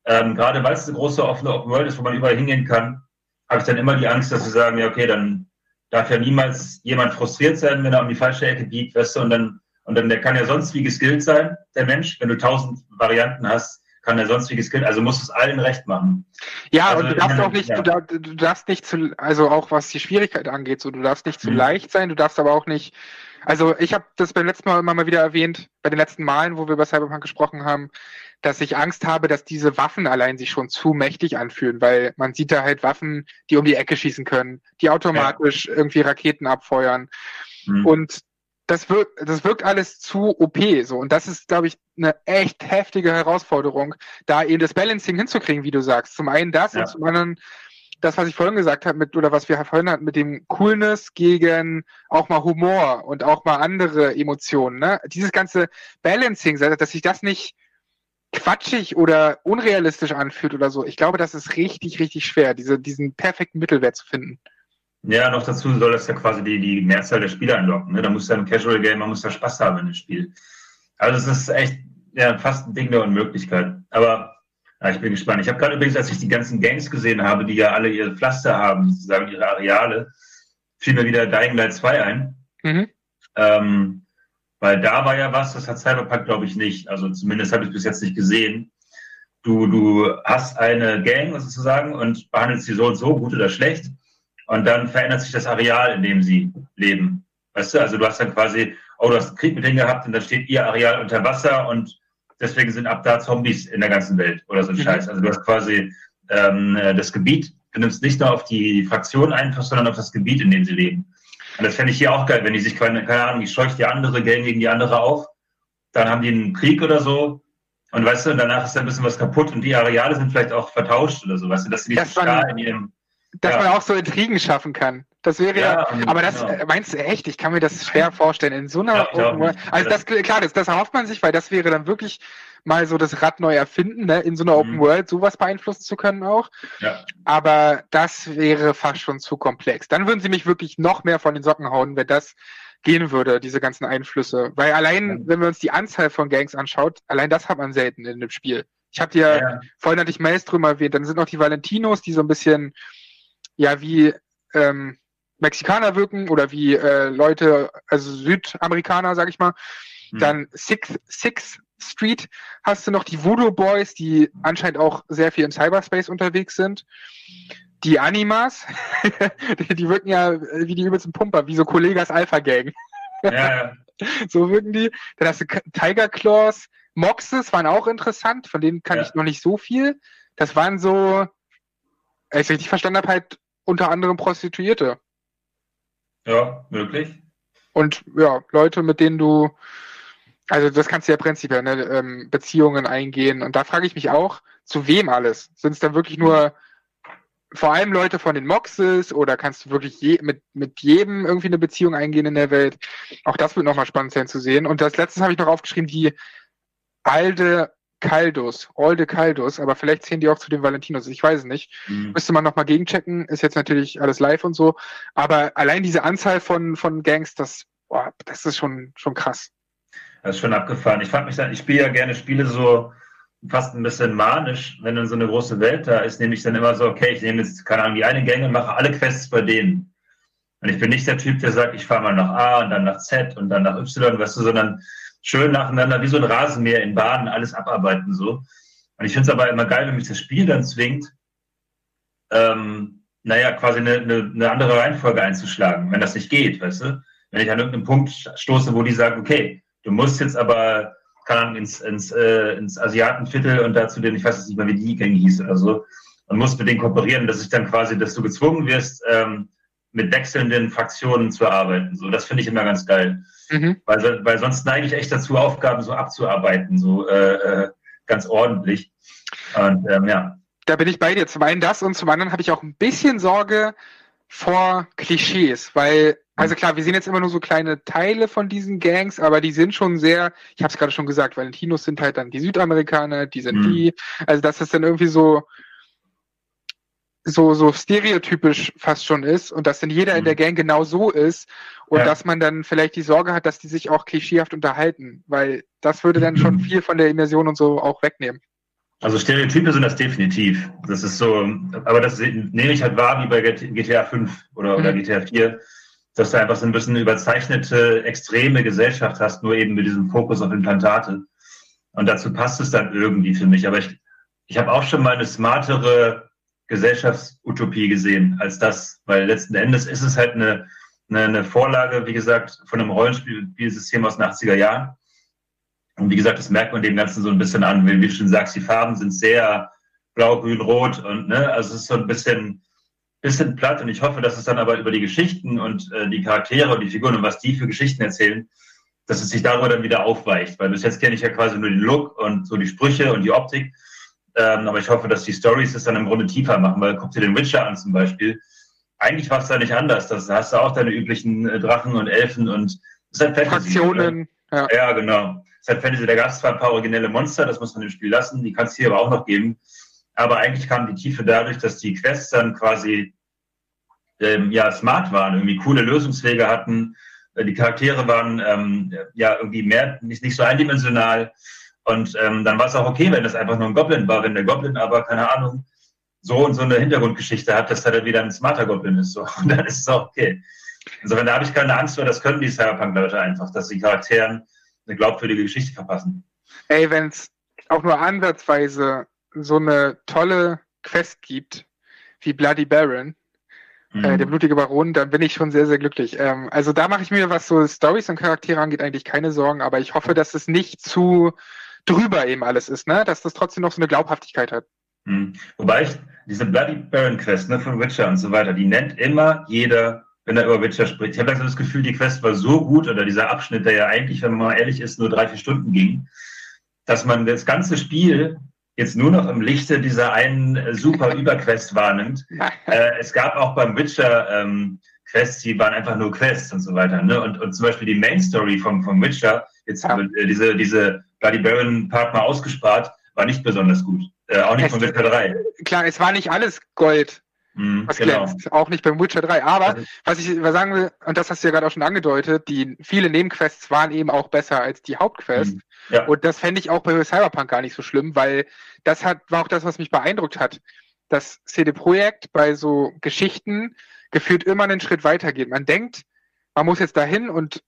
Ähm, gerade weil es eine große offene Open World ist, wo man überall hingehen kann, habe ich dann immer die Angst, dass sie sagen, ja, okay, dann darf ja niemals jemand frustriert sein, wenn er um die falsche Ecke biegt, weißt du, und dann, und dann, der kann ja sonst wie geskillt sein, der Mensch, wenn du tausend Varianten hast, kann er sonstiges Kind, also muss es allen recht machen. Ja, also, und du darfst auch nicht, ja. du, darfst, du, darfst nicht zu, also auch was die Schwierigkeit angeht, so du darfst nicht zu mhm. leicht sein, du darfst aber auch nicht, also ich habe das beim letzten Mal immer mal wieder erwähnt, bei den letzten Malen, wo wir über Cyberpunk gesprochen haben, dass ich Angst habe, dass diese Waffen allein sich schon zu mächtig anfühlen, weil man sieht da halt Waffen, die um die Ecke schießen können, die automatisch ja. irgendwie Raketen abfeuern. Mhm. Und das wirkt, das wirkt alles zu OP so. Und das ist, glaube ich, eine echt heftige Herausforderung, da eben das Balancing hinzukriegen, wie du sagst. Zum einen das ja. und zum anderen das, was ich vorhin gesagt habe, mit, oder was wir vorhin hatten, mit dem Coolness gegen auch mal Humor und auch mal andere Emotionen. Ne? Dieses ganze Balancing, dass sich das nicht quatschig oder unrealistisch anfühlt oder so. Ich glaube, das ist richtig, richtig schwer, diese, diesen perfekten Mittelwert zu finden. Ja, noch dazu soll das ja quasi die, die Mehrzahl der Spieler anlocken. Ne? Da muss ja ein Casual Game, man muss ja Spaß haben in dem Spiel. Also es ist echt ja, fast ein Ding der Unmöglichkeit. Aber ja, ich bin gespannt. Ich habe gerade übrigens, als ich die ganzen Games gesehen habe, die ja alle ihre Pflaster haben, sozusagen ihre Areale, fiel mir wieder Dying Light 2 ein. Mhm. Ähm, weil da war ja was, das hat Cyberpunk, glaube ich, nicht. Also zumindest habe ich bis jetzt nicht gesehen. Du, du hast eine Gang sozusagen und behandelst sie so und so, gut oder schlecht. Und dann verändert sich das Areal, in dem sie leben. Weißt du, also du hast dann quasi, oh, du hast einen Krieg mit denen gehabt und dann steht ihr Areal unter Wasser und deswegen sind ab da Zombies in der ganzen Welt oder so ein mhm. Scheiß. Also du hast quasi ähm, das Gebiet, du nimmst nicht nur auf die Fraktion Einfluss, sondern auf das Gebiet, in dem sie leben. Und das fände ich hier auch geil, wenn die sich, keine, keine Ahnung, die scheucht die andere Gang gegen die andere auf, dann haben die einen Krieg oder so und weißt du, und danach ist da ein bisschen was kaputt und die Areale sind vielleicht auch vertauscht oder so, weißt du, dass sie nicht Das starr in ihrem. Dass Ja. man auch so Intrigen schaffen kann. Das wäre ja, Ja, aber das genau. äh, meinst du echt? Ich kann mir das schwer vorstellen. In so einer Ja, Open World. Also das klar, das, das erhofft man sich, weil das wäre dann wirklich mal so das Rad neu erfinden, ne? in so einer Open World sowas beeinflussen zu können auch. Ja. Aber das wäre fast schon zu komplex. Dann würden sie mich wirklich noch mehr von den Socken hauen, wenn das gehen würde, diese ganzen Einflüsse. Weil allein, wenn wir uns die Anzahl von Gangs anschaut, allein das hat man selten in dem Spiel. Ich habe dir, Ja. vorhin hatte ich Maelstrom erwähnt, dann sind noch die Valentinos, die so ein bisschen, ja, wie ähm, Mexikaner wirken oder wie äh, Leute, also Südamerikaner, sag ich mal. Dann Sixth, Sixth Street hast du noch die Voodoo Boys, die anscheinend auch sehr viel im Cyberspace unterwegs sind. Die Animas, die, die wirken ja äh, wie die übelsten Pumper, wie so Kollegas Alpha Gang. Ja, ja. so wirken die. Dann hast du Tiger Claws, Moxes waren auch interessant, von denen kann ich noch nicht so viel. Das waren so, wenn ich richtig verstanden habe, halt unter anderem Prostituierte. ja, möglich. Und ja, Leute, mit denen du, also das kannst du ja prinzipiell, ne, ähm, Beziehungen eingehen. Und da frage ich mich auch, zu wem alles? Sind es dann wirklich nur vor allem Leute von den Moxes oder kannst du wirklich je, mit, mit jedem irgendwie eine Beziehung eingehen in der Welt? Auch das wird nochmal spannend sein zu sehen. Und das letztes habe ich noch aufgeschrieben, die Alde Caldos, Olde Caldos, aber vielleicht zählen die auch zu den Valentinos, ich weiß es nicht. Mhm. Müsste man nochmal gegenchecken, ist jetzt natürlich alles live und so, aber allein diese Anzahl von, von Gangs, das, boah, das ist schon, schon krass. Das ist schon abgefahren. Ich fand mich dann, ich spiele ja gerne Spiele so fast ein bisschen manisch, wenn dann so eine große Welt da ist, nehme ich dann immer so, okay, ich nehme jetzt, keine Ahnung, die eine Gang und mache alle Quests bei denen. Und ich bin nicht der Typ, der sagt, ich fahre mal nach A und dann nach Z und dann nach Y, weißt du, sondern schön nacheinander, wie so ein Rasenmäher in Bahnen, alles abarbeiten so. Und ich finde es aber immer geil, wenn mich das Spiel dann zwingt, ähm, naja, quasi eine, eine, eine andere Reihenfolge einzuschlagen, wenn das nicht geht, weißt du? Wenn ich an irgendeinen Punkt stoße, wo die sagen, okay, du musst jetzt aber, keine Ahnung, ins, ins, äh, ins Asiatenviertel und dazu den, ich weiß jetzt nicht mehr, wie die Gang hieß oder so, und musst mit denen kooperieren, dass ich dann quasi, dass du gezwungen wirst, ähm, mit wechselnden Fraktionen zu arbeiten. So, das finde ich immer ganz geil. Mhm. Weil, weil sonst neige ich echt dazu, Aufgaben so abzuarbeiten, so äh, äh, ganz ordentlich. Und ähm, ja. Da bin ich bei dir. Zum einen das und zum anderen habe ich auch ein bisschen Sorge vor Klischees, weil, also klar, wir sehen jetzt immer nur so kleine Teile von diesen Gangs, aber die sind schon sehr, ich habe es gerade schon gesagt, Valentinos sind halt dann die Südamerikaner, die sind Mhm. die, also dass es dann irgendwie so so so stereotypisch fast schon ist und dass dann jeder in der Gang genau so ist und Ja. dass man dann vielleicht die Sorge hat, dass die sich auch klischeehaft unterhalten, weil das würde dann schon viel von der Immersion und so auch wegnehmen. Also Stereotype sind das definitiv. Das ist so, aber das nehme ich halt wahr wie bei GTA 5 oder, oder Mhm. GTA 4, dass du einfach so ein bisschen überzeichnete, extreme Gesellschaft hast, nur eben mit diesem Fokus auf Implantate. Und dazu passt es dann irgendwie für mich. Aber ich, ich habe auch schon mal eine smartere Gesellschaftsutopie gesehen als das, weil letzten Endes ist es halt eine, eine, eine Vorlage, wie gesagt, von einem Rollenspielsystem aus den 80er Jahren. Und wie gesagt, das merkt man dem Ganzen so ein bisschen an. Wie, du schon sagst, die Farben sind sehr blau, grün, rot und ne, also es ist so ein bisschen, bisschen platt und ich hoffe, dass es dann aber über die Geschichten und äh, die Charaktere und die Figuren und was die für Geschichten erzählen, dass es sich darüber dann wieder aufweicht. Weil bis jetzt kenne ich ja quasi nur den Look und so die Sprüche und die Optik. Ähm, aber ich hoffe, dass die Stories es dann im Grunde tiefer machen, weil guck dir den Witcher an zum Beispiel. Eigentlich war es da nicht anders. Das, da hast du auch deine üblichen äh, Drachen und Elfen und es ist halt Fantasy. Fraktionen, ja. ja, genau. Es ist halt Fantasy, da gab es zwar ein paar originelle Monster, das muss man im Spiel lassen, die kann es hier aber auch noch geben. Aber eigentlich kam die Tiefe dadurch, dass die Quests dann quasi ähm, ja smart waren, irgendwie coole Lösungswege hatten. Äh, Die Charaktere waren ähm, ja irgendwie mehr, nicht, nicht so eindimensional. Und ähm, dann war es auch okay, wenn das einfach nur ein Goblin war. Wenn der Goblin aber, keine Ahnung, so und so eine Hintergrundgeschichte hat, dass er dann wieder ein smarter Goblin ist. So. Und dann ist es auch okay. Insofern, da habe ich keine Angst vor, das können die Cyberpunk-Leute einfach, dass die Charakteren eine glaubwürdige Geschichte verpassen. Ey, wenn es auch nur ansatzweise so eine tolle Quest gibt, wie Bloody Baron, Mhm. äh, der blutige Baron, dann bin ich schon sehr, sehr glücklich. Ähm, also da mache ich mir, was so Stories und Charaktere angeht, eigentlich keine Sorgen, aber ich hoffe, dass es nicht zu drüber eben alles ist, ne? Dass das trotzdem noch so eine Glaubhaftigkeit hat. Mhm. Wobei ich diese Bloody Baron Quest ne, von Witcher und so weiter, die nennt immer jeder wenn er über Witcher spricht. Ich habe langsam das Gefühl, die Quest war so gut oder dieser Abschnitt, der ja eigentlich, wenn man mal ehrlich ist, nur drei, vier Stunden ging, dass man das ganze Spiel jetzt nur noch im Lichte dieser einen äh, super Überquest wahrnimmt. Äh, es gab auch beim Witcher ähm, Quests, die waren einfach nur Quests und so weiter. Ne? Und, und zum Beispiel die Main Story vom, vom Witcher, jetzt ja. äh, diese, diese Bloody Baron Part mal ausgespart, war nicht besonders gut. Äh, auch nicht es, von Witcher 3. Klar, es war nicht alles Gold. Mhm, was genau. glänzt. Auch nicht beim Witcher 3. Aber also, was ich sagen will, und das hast du ja gerade auch schon angedeutet, die viele Nebenquests waren eben auch besser als die Hauptquest. Mhm, ja. Und das fände ich auch bei Cyberpunk gar nicht so schlimm, weil das hat, war auch das, was mich beeindruckt hat. Das CD Projekt bei so Geschichten gefühlt immer einen Schritt weiter geht. Man denkt, man muss jetzt dahin und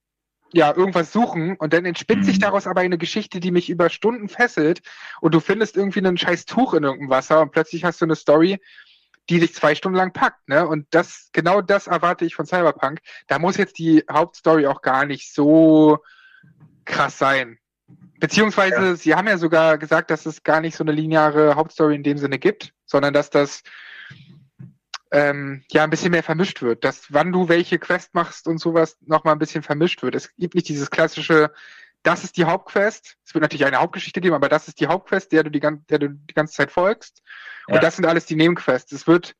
ja, irgendwas suchen und dann entspinnt mhm. sich daraus aber eine Geschichte, die mich über Stunden fesselt und du findest irgendwie ein scheiß Tuch in irgendeinem Wasser und plötzlich hast du eine Story, die dich zwei Stunden lang packt, ne? Und das, genau das erwarte ich von Cyberpunk. Da muss jetzt die Hauptstory auch gar nicht so krass sein. Beziehungsweise, ja. sie haben ja sogar gesagt, dass es gar nicht so eine lineare Hauptstory in dem Sinne gibt, sondern dass das ähm, ja ein bisschen mehr vermischt wird. Dass wann du welche Quest machst und sowas nochmal ein bisschen vermischt wird. Es gibt nicht dieses klassische, das ist die Hauptquest. Es wird natürlich eine Hauptgeschichte geben, aber das ist die Hauptquest, der du die, der du die ganze Zeit folgst. Ja. Und das sind alles die Nebenquests. Es wird,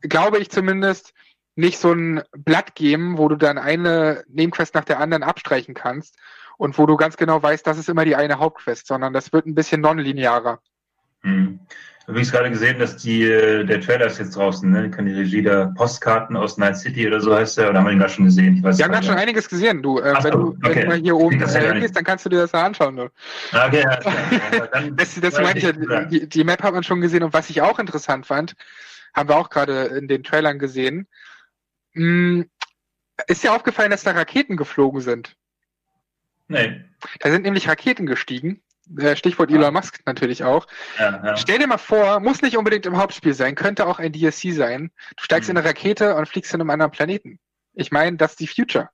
glaube ich zumindest, nicht so ein Blatt geben, wo du dann eine Nebenquest nach der anderen abstreichen kannst und wo du ganz genau weißt, das ist immer die eine Hauptquest, sondern das wird ein bisschen nonlinearer. Hm. Übrigens gerade gesehen, dass die, äh, der Trailer ist jetzt draußen, ne? Kann die Regie der Postkarten aus Night City oder so heißt der, oder haben wir den gerade schon gesehen? Ich weiß wir haben gerade schon einiges gesehen, du. Äh, wenn, du okay. wenn du mal hier oben äh, gehst, dann kannst du dir das mal anschauen. Du. Okay, ja, dann, das, das meine ich ja, die, die Map hat man schon gesehen und was ich auch interessant fand, haben wir auch gerade in den Trailern gesehen, hm, ist dir aufgefallen, dass da Raketen geflogen sind? Nee. Da sind nämlich Raketen gestiegen Stichwort ja. Elon Musk natürlich auch. Ja, ja. Stell dir mal vor, muss nicht unbedingt im Hauptspiel sein, könnte auch ein DLC sein. Du steigst mhm. in eine Rakete und fliegst in einem anderen Planeten. Ich meine, das ist die Future.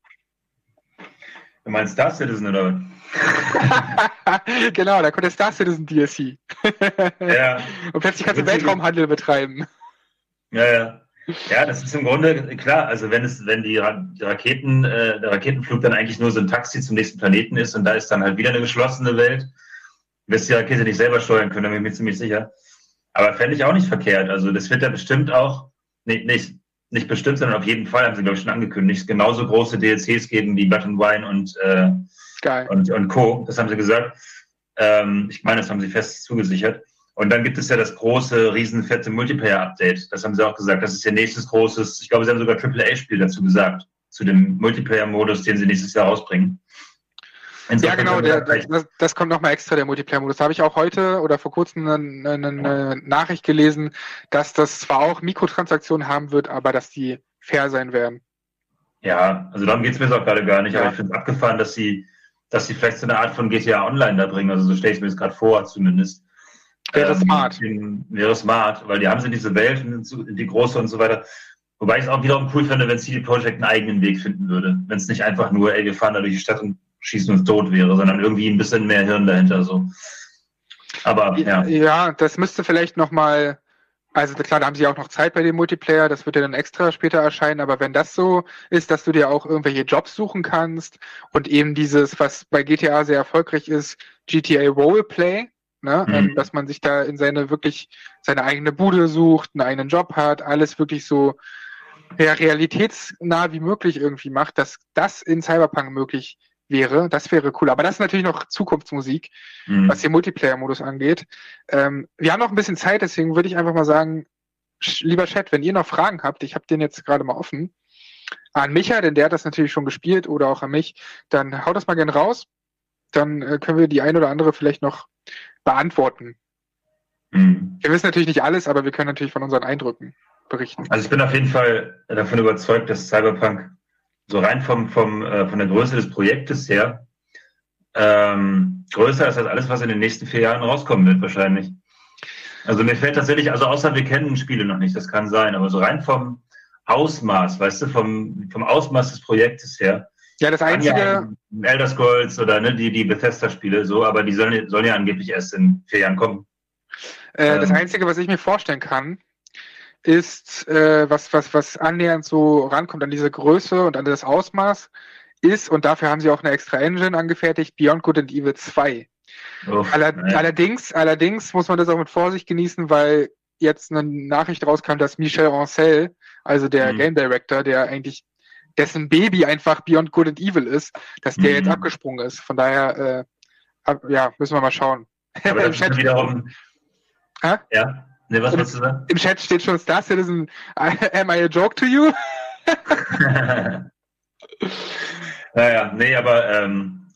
Du meinst Star Citizen oder? genau, da kommt der Star Citizen DLC. ja. Und plötzlich kannst du Weltraumhandel betreiben. Ja, ja. Ja, das ist im Grunde klar. Also wenn es, wenn die, Raketen, äh, der Raketenflug dann eigentlich nur so ein Taxi zum nächsten Planeten ist und da ist dann halt wieder eine geschlossene Welt, wirst die Rakete nicht selber steuern können, da bin ich mir ziemlich sicher. Aber fände ich auch nicht verkehrt. Also das wird ja bestimmt auch, nicht, nicht, nicht bestimmt, sondern auf jeden Fall, haben sie, glaube ich, schon angekündigt, genauso große DLCs geben wie Button Wine und, äh, und, und Co. Das haben sie gesagt. Ähm, ich meine, das haben sie fest zugesichert. Und dann gibt es ja das große, riesenfette Multiplayer-Update. Das haben sie auch gesagt. Das ist ihr nächstes großes, ich glaube, sie haben sogar AAA-Spiel dazu gesagt, zu dem Multiplayer-Modus, den sie nächstes Jahr rausbringen. Ja, genau, der, das, das kommt nochmal extra, der Multiplayer-Modus. Da habe ich auch heute oder vor kurzem eine, eine, Nachricht gelesen, dass das zwar auch Mikrotransaktionen haben wird, aber dass die fair sein werden. Ja, also darum geht es mir auch gerade gar nicht, ja. aber ich finde es abgefahren, dass sie, dass sie vielleicht so eine Art von GTA Online da bringen. Also so stelle ich mir das gerade vor, zumindest. Wäre ähm, smart. wäre smart, weil die haben sie diese Welt, die große und so weiter. Wobei ich es auch wiederum cool finde, wenn CD Projekt einen eigenen Weg finden würde. Wenn es nicht einfach nur, ey, wir fahren da durch die Stadt und schießen uns tot wäre, sondern irgendwie ein bisschen mehr Hirn dahinter so. Aber ja. Ja, das müsste vielleicht nochmal, also klar, da haben sie auch noch Zeit bei dem Multiplayer, das wird ja dann extra später erscheinen, aber wenn das so ist, dass du dir auch irgendwelche Jobs suchen kannst und eben dieses, was bei GTA sehr erfolgreich ist, GTA Roleplay, ne? Mhm. dass man sich da in seine wirklich seine eigene Bude sucht, einen eigenen Job hat, alles wirklich so ja, realitätsnah wie möglich irgendwie macht, dass das in Cyberpunk möglich wäre. Das wäre cool. Aber das ist natürlich noch Zukunftsmusik, mhm. was den Multiplayer-Modus angeht. Ähm, wir haben noch ein bisschen Zeit, deswegen würde ich einfach mal sagen, lieber Chat, wenn ihr noch Fragen habt, ich habe den jetzt gerade mal offen, an Micha, denn der hat das natürlich schon gespielt, oder auch an mich, dann haut das mal gern raus. Dann äh, können wir die ein oder andere vielleicht noch beantworten. Mhm. Wir wissen natürlich nicht alles, aber wir können natürlich von unseren Eindrücken berichten. Also ich bin auf jeden Fall davon überzeugt, dass Cyberpunk so rein vom, vom, äh, von der Größe des Projektes her ähm, größer ist als alles, was in den nächsten vier Jahren rauskommen wird, wahrscheinlich. Also mir fällt tatsächlich, also außer wir kennen Spiele noch nicht, das kann sein, aber so rein vom Ausmaß, weißt du, vom, vom Ausmaß des Projektes her. Ja, das einzige. Ja, Elder Scrolls oder ne, die, die Bethesda-Spiele so, aber die sollen, sollen ja angeblich erst in vier Jahren kommen. Äh, ähm. Das Einzige, was ich mir vorstellen kann, ist, äh, was, was, was annähernd so rankommt an diese Größe und an das Ausmaß, ist, und dafür haben sie auch eine extra Engine angefertigt, Beyond Good and Evil 2. Uff, Aller, allerdings, allerdings muss man das auch mit Vorsicht genießen, weil jetzt eine Nachricht rauskam, dass Michel Ancel, also der mhm. Game Director, der eigentlich dessen Baby einfach Beyond Good and Evil ist, dass der mhm. jetzt abgesprungen ist. Von daher, äh, ja, müssen wir mal schauen. Aber Im Chat wiederum. Hä? Ja. Nee, was wolltest du sagen? Im Chat steht schon Star Citizen, am I a joke to you? naja, nee, aber ähm,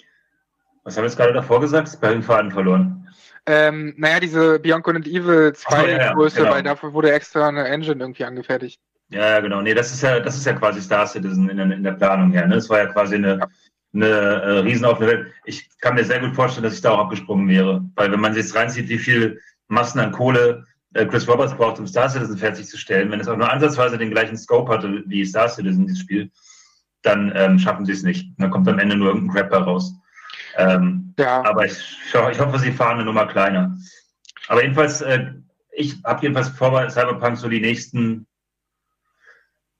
was haben wir jetzt gerade davor gesagt? Ich habe den Faden verloren. Ähm, naja, diese Beyond Good and Evil 2 so, ja, ja, Größe, genau. weil dafür wurde extra eine Engine irgendwie angefertigt. Ja, genau. Nee, das ist ja, das ist ja quasi Star Citizen in, in der Planung her. Ne? Das war ja quasi eine, ja. eine äh, riesenaufene Welt. Ich kann mir sehr gut vorstellen, dass ich da auch abgesprungen wäre. Weil wenn man sich jetzt reinzieht, wie viel Massen an Kohle äh, Chris Roberts braucht, um Star Citizen fertigzustellen, wenn es auch nur ansatzweise den gleichen Scope hatte wie Star Citizen, dieses Spiel, dann ähm, schaffen sie es nicht. Dann kommt am Ende nur irgendein Crap heraus. Ähm, ja. Aber ich, ich hoffe, sie fahren eine Nummer kleiner. Aber jedenfalls, äh, ich habe jedenfalls vor, Cyberpunk so die nächsten,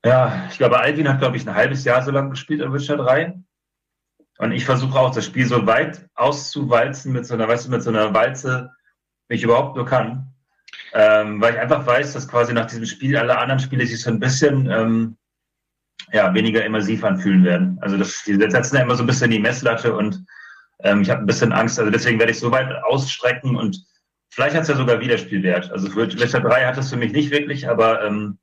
ja, ich glaube, Alvin hat, glaube ich, ein halbes Jahr so lang gespielt an Witcher 3. Und ich versuche auch, das Spiel so weit auszuwalzen mit so einer, weißt du, mit so einer Walze, wie ich überhaupt nur kann. Ähm, weil ich einfach weiß, dass quasi nach diesem Spiel alle anderen Spiele sich so ein bisschen ähm, ja, weniger immersiv anfühlen werden. Also das, die setzen ja immer so ein bisschen die Messlatte und ähm, ich habe ein bisschen Angst, also deswegen werde ich so weit ausstrecken und vielleicht hat es ja sogar Wiederspielwert. Also Witcher 3 hat es für mich nicht wirklich, aber ähm,